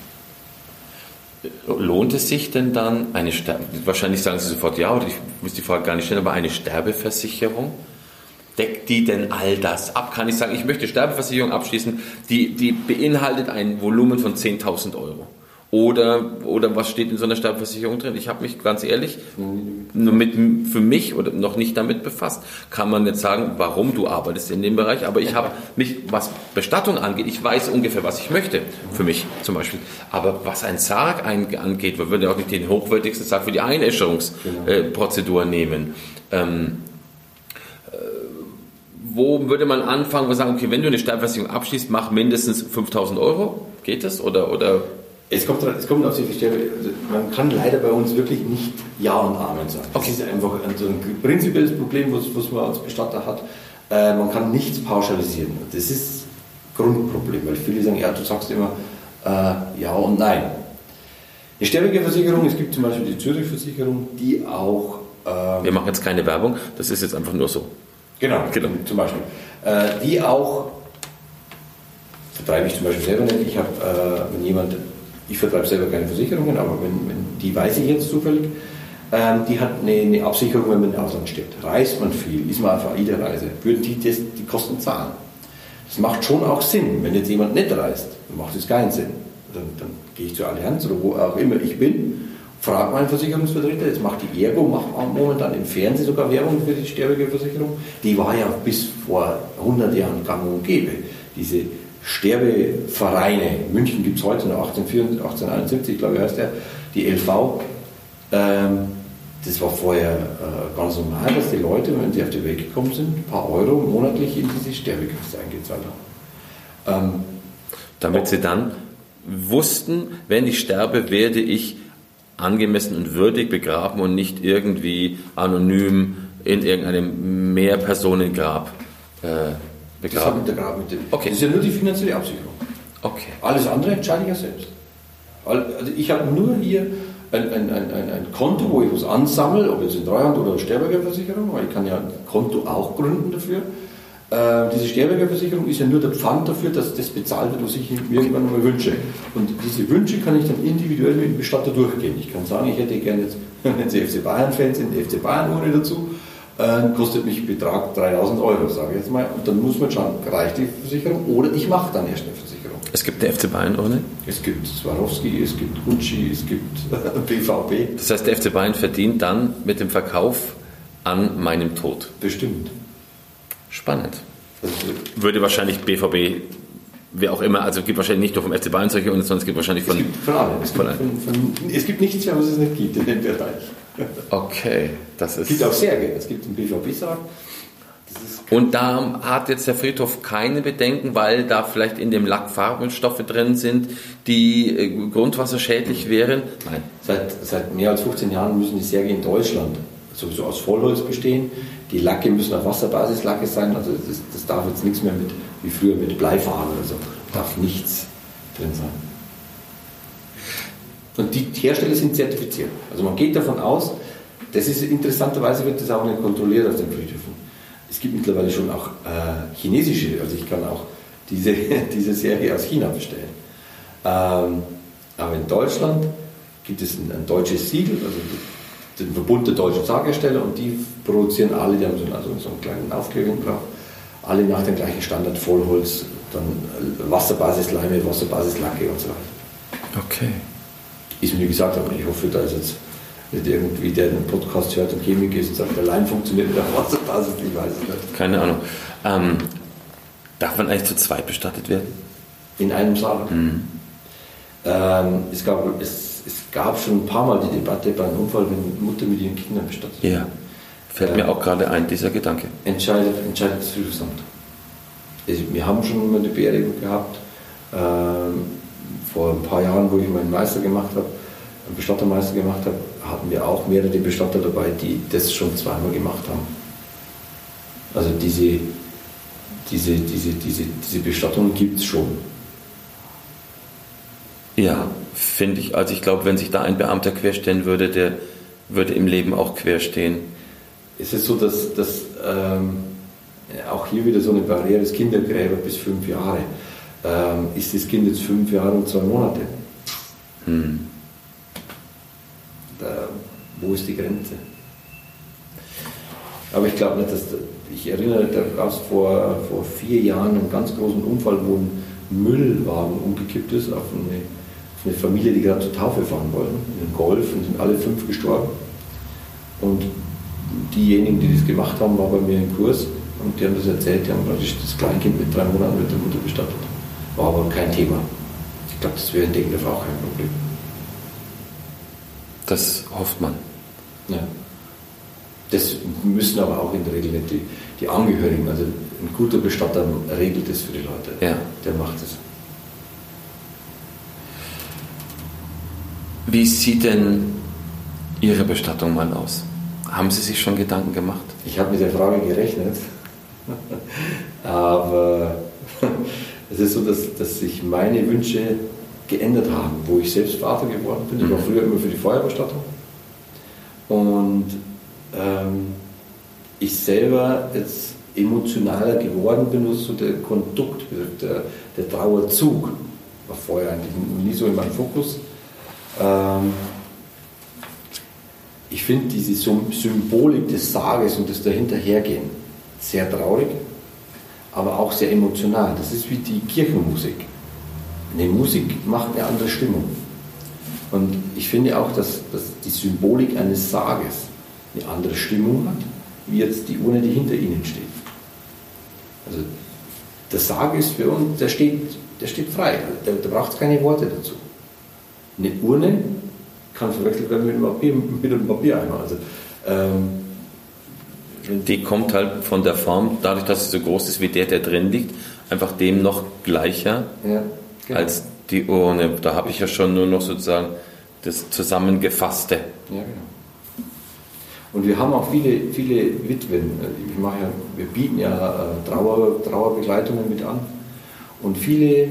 Lohnt es sich denn dann eine Sterbe, wahrscheinlich sagen Sie sofort ja, oder ich muss die Frage gar nicht stellen, aber eine Sterbeversicherung? Deckt die denn all das ab? Kann ich sagen, ich möchte Sterbeversicherung abschließen, die, die beinhaltet ein Volumen von 10.000 Euro? Oder, oder was steht in so einer Sterbeversicherung drin? Ich habe mich ganz ehrlich nur mit, für mich oder noch nicht damit befasst. Kann man jetzt sagen, warum du arbeitest in dem Bereich, aber ich habe mich, was Bestattung angeht, ich weiß ungefähr, was ich möchte, für mich zum Beispiel. Aber was ein Sarg angeht, wir würden ja auch nicht den hochwertigsten Sarg für die Einäscherungsprozedur nehmen. Ähm, äh, wo würde man anfangen, wo sagen, okay, wenn du eine Sterbeversicherung abschließt, mach mindestens 5000 Euro. Geht das? Oder, oder Es kommt, es kommt auf die Stelle, also man kann leider bei uns wirklich nicht Ja und Amen sagen. Das Okay. ist einfach ein, so ein prinzipielles Problem, was, was man als Bestatter hat. Äh, man kann nichts pauschalisieren. Das ist Grundproblem, weil viele sagen, ja, du sagst immer äh, Ja und Nein. Die Sterbeversicherung, es gibt zum Beispiel die Zürich-Versicherung, die auch ähm, wir machen jetzt keine Werbung, das ist jetzt einfach nur so. Genau, Genau. zum Beispiel. Äh, die auch, vertreibe ich zum Beispiel selber nicht, ich habe, äh, wenn jemand, ich vertreibe selber keine Versicherungen, aber wenn, wenn die weiß ich jetzt zufällig, ähm, die hat eine, eine Absicherung, wenn man im Ausland stirbt. Reist man viel, ist man auf AIDA-Reise, würden die das, die Kosten zahlen. Das macht schon auch Sinn. Wenn jetzt jemand nicht reist, dann macht es keinen Sinn. Dann, dann gehe ich zur Allianz oder wo auch immer ich bin fragt mein Versicherungsvertreter, jetzt macht die Ergo, macht momentan im Fernsehen sogar Werbung für die Sterbegeldversicherung. Die war ja bis vor 100 Jahren gang und gäbe. Diese Sterbevereine, München gibt es heute noch, 1871, glaube ich, heißt der, die LV, ähm, das war vorher äh, ganz normal, dass die Leute, wenn sie auf die Welt gekommen sind, ein paar Euro monatlich in diese Sterbekasse eingezahlt haben. Ähm, Damit sie dann wussten, wenn ich sterbe, werde ich angemessen und würdig begraben und nicht irgendwie anonym in irgendeinem Mehrpersonengrab äh, das begraben. mit dem. Okay. Das ist ja nur die finanzielle Absicherung. Okay. Alles andere entscheide ich ja selbst. Also ich habe nur hier ein, ein, ein, ein, ein Konto, wo ich was ansammle, ob jetzt in Treuhand oder Sterbegeldversicherung, weil ich kann ja ein Konto auch gründen dafür. Äh, diese Sterbegeldversicherung ist ja nur der Pfand dafür, dass das bezahlt wird, was ich mir irgendwann mal wünsche. Und diese Wünsche kann ich dann individuell mit dem Bestatter durchgehen. Ich kann sagen, ich hätte gerne jetzt, wenn Sie FC Bayern-Fans sind, die FC Bayern-Urne dazu, äh, kostet mich Betrag 3000 Euro, sage ich jetzt mal. Und dann muss man schauen, reicht die Versicherung oder ich mache dann erst eine Versicherung. Es gibt eine FC Bayern Urne. Es gibt Swarovski, es gibt Gucci, es gibt BVB. Das heißt, der FC Bayern verdient dann mit dem Verkauf an meinem Tod. Bestimmt. Spannend. Würde wahrscheinlich BVB, wer auch immer, also es gibt wahrscheinlich nicht nur vom FC Bayern solche Urnen, sondern es gibt wahrscheinlich es von. gibt von allem. Es von gibt, allem. von, von, es gibt nichts mehr, was es nicht gibt in dem Bereich. Okay, das Es gibt ist. auch Särge. Es gibt einen BVB-Sarg. Und da hat jetzt der Friedhof keine Bedenken, weil da vielleicht in dem Lack Farbstoffe drin sind, die äh, grundwasserschädlich wären. Nein. Seit, seit mehr als 15 Jahren müssen die Särge in Deutschland sowieso aus Vollholz bestehen. Die Lacke müssen auf Wasserbasislacke sein. Also das, das darf jetzt nichts mehr mit, wie früher mit Bleifarbe oder so. Darf nichts drin sein. Und die Hersteller sind zertifiziert. Also man geht davon aus, das ist interessanterweise wird das auch nicht kontrolliert auf den Friedhöfen. Es gibt mittlerweile schon auch äh, chinesische, also ich kann auch diese, diese Serie aus China bestellen. Ähm, aber in Deutschland gibt es ein, ein deutsches Siegel, also den Verbund der deutschen Sarghersteller und die produzieren alle, die haben so, einen- also so einen kleinen Aufkleber drauf, alle nach dem gleichen Standard, Vollholz, dann Wasserbasisleime, Wasserbasislacke und so weiter. Okay. Ist mir gesagt, aber ich hoffe, da ist jetzt nicht irgendwie der den Podcast hört und Chemiker ist und sagt, der Leim funktioniert mit der Wasserbasis, ich weiß es nicht. Keine Ahnung. Ähm, darf man eigentlich zu zweit bestattet werden? In einem Sarg. Ähm, es, gab, es, es gab schon ein paar Mal die Debatte bei einem Unfall, wenn Mutter mit ihren Kindern bestattet. Ja. Fällt mir auch gerade ein, dieser Gedanke. entscheidet, entscheidet das. Also wir haben schon mal eine Beerdigung gehabt, ähm, vor ein paar Jahren, wo ich meinen Meister gemacht habe, einen Bestattermeister gemacht habe, hatten wir auch mehrere Bestatter dabei, die das schon zweimal gemacht haben. Also diese, diese, diese, diese, diese Bestattung gibt es schon. Ja, finde ich. Also ich glaube, wenn sich da ein Beamter querstellen würde, der würde im Leben auch querstehen. Es ist so, dass, dass ähm, auch hier wieder so eine Barriere des Kindergräber bis fünf Jahre. Ähm, ist das Kind jetzt fünf Jahre und zwei Monate? Hm. Da, wo ist die Grenze? Aber ich glaube nicht, dass. Ich erinnere, da gab es vor, vor vier Jahren einen ganz großen Unfall, wo ein Müllwagen umgekippt ist auf eine, eine Familie, die gerade zur Taufe fahren wollten, in einem Golf und sind alle fünf gestorben. Und diejenigen, die das gemacht haben, waren bei mir im Kurs und die haben das erzählt, die haben praktisch das Kleinkind mit drei Monaten mit der Mutter bestattet. War aber kein Thema. Ich glaube, das wäre in Deckendorf auch kein Problem. Das hofft man. Ja. Das müssen aber auch in der Regel nicht die, die Angehörigen, also ein guter Bestatter regelt das für die Leute. Ja. Der macht es. Wie sieht denn Ihre Bestattung mal aus? Haben Sie sich schon Gedanken gemacht? Ich habe mit der Frage gerechnet, aber es ist so, dass, dass sich meine Wünsche geändert haben, wo ich selbst Vater geworden bin. Ich war früher immer für die Feuerbestattung und ähm, ich selber jetzt emotionaler geworden bin, was so der Kondukt, der, der Trauerzug war vorher eigentlich nie so in meinem Fokus. Ähm, ich finde diese Sym- Symbolik des Sarges und des Dahinterhergehen sehr traurig, aber auch sehr emotional. Das ist wie die Kirchenmusik. Eine Musik macht eine andere Stimmung. Und ich finde auch, dass, dass die Symbolik eines Sarges eine andere Stimmung hat, wie jetzt die Urne, die hinter ihnen steht. Also der Sarg ist für uns, der steht, der steht frei, da, da braucht es keine Worte dazu. Eine Urne kann verwechselt werden mit einem, Papier, mit einem Papiereimer. Also, ähm, die kommt halt von der Form, dadurch, dass sie so groß ist wie der, der drin liegt, einfach dem noch gleicher ja, genau. als die Urne. Da habe ich ja schon nur noch sozusagen das Zusammengefasste. Ja, genau. Und wir haben auch viele, viele Witwen. Ich mache ja, wir bieten ja äh, Trauer, Trauerbegleitungen mit an. Und viele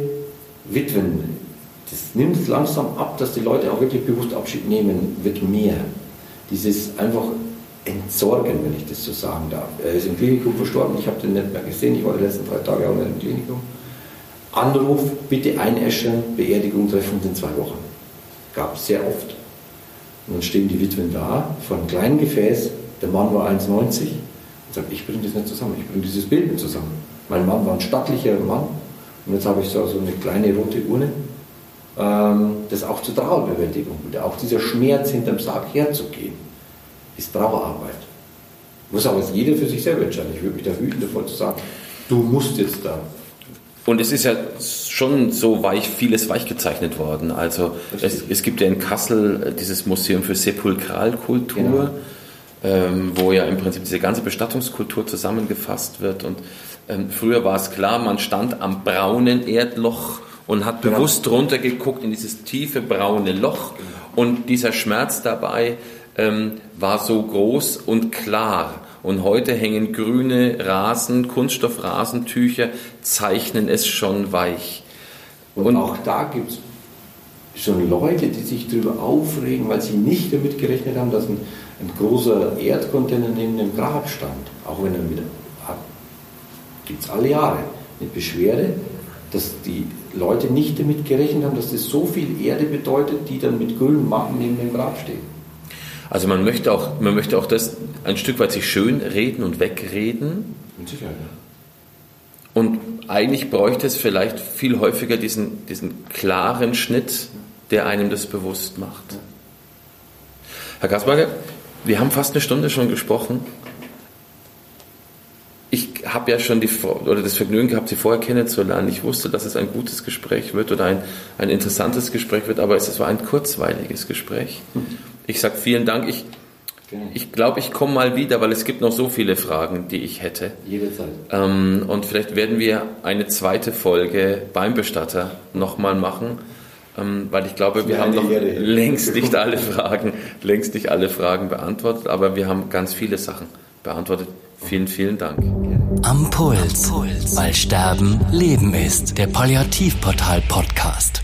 Witwen, das nimmt langsam ab, dass die Leute auch wirklich bewusst Abschied nehmen, wird mehr. Dieses einfach entsorgen, wenn ich das so sagen darf. Er ist im Klinikum verstorben, ich habe den nicht mehr gesehen, ich war die letzten drei Tage auch nicht im Klinikum. Anruf, bitte einäschern, Beerdigung treffen in zwei Wochen. Gab es sehr oft. Und dann stehen die Witwen da, vor einem kleinen Gefäß, der Mann war 1,90 und sagt, ich bringe das nicht zusammen, ich bringe dieses Bild nicht zusammen. Mein Mann war ein stattlicher Mann und jetzt habe ich so, eine kleine rote Urne, das auch zur Trauerbewältigung, auch dieser Schmerz hinterm Sarg herzugehen ist Trauerarbeit. Muss aber jeder für sich selber entscheiden. Ich würde mich da hüten, davor zu sagen, du musst jetzt da. Und es ist ja schon so weich, vieles weich gezeichnet worden. Also es, es, gibt ja in Kassel dieses Museum für Sepulkralkultur, genau. ähm, wo ja im Prinzip diese ganze Bestattungskultur zusammengefasst wird. Und ähm, früher war es klar, man stand am braunen Erdloch und hat genau. bewusst runtergeguckt in dieses tiefe braune Loch. Und dieser Schmerz dabei, ähm, war so groß und klar. Und heute hängen grüne Rasen, Kunststoffrasentücher, zeichnen es schon weich. Und, und auch da gibt es schon Leute, die sich darüber aufregen, weil sie nicht damit gerechnet haben, dass ein, ein großer Erdcontainer neben dem Grab stand. Auch wenn er wieder hat. Gibt es alle Jahre. Eine Beschwerde, dass die Leute nicht damit gerechnet haben, dass das so viel Erde bedeutet, die dann mit grünen Matten neben dem Grab steht. Also man möchte auch, man möchte auch das ein Stück weit sich schön reden und wegreden. Mit Sicherheit, ja. Und eigentlich bräuchte es vielleicht viel häufiger diesen, diesen klaren Schnitt, der einem das bewusst macht. Herr Gasberger, wir haben fast eine Stunde schon gesprochen. Ich habe ja schon die, oder das Vergnügen gehabt, Sie vorher kennenzulernen. Ich wusste, dass es ein gutes Gespräch wird oder ein, ein interessantes Gespräch wird, aber es war ein kurzweiliges Gespräch. Ich sage vielen Dank. Ich, ich glaube, ich komme mal wieder, weil es gibt noch so viele Fragen, die ich hätte. Jederzeit. Ähm, und vielleicht werden wir eine zweite Folge beim Bestatter nochmal machen, ähm, weil ich glaube, wir haben noch Ehre. längst nicht alle Fragen, längst nicht alle Fragen beantwortet, aber wir haben ganz viele Sachen beantwortet. Vielen, vielen Dank. Am Puls, Am Puls. weil Sterben Leben ist. Der Palliativportal Podcast.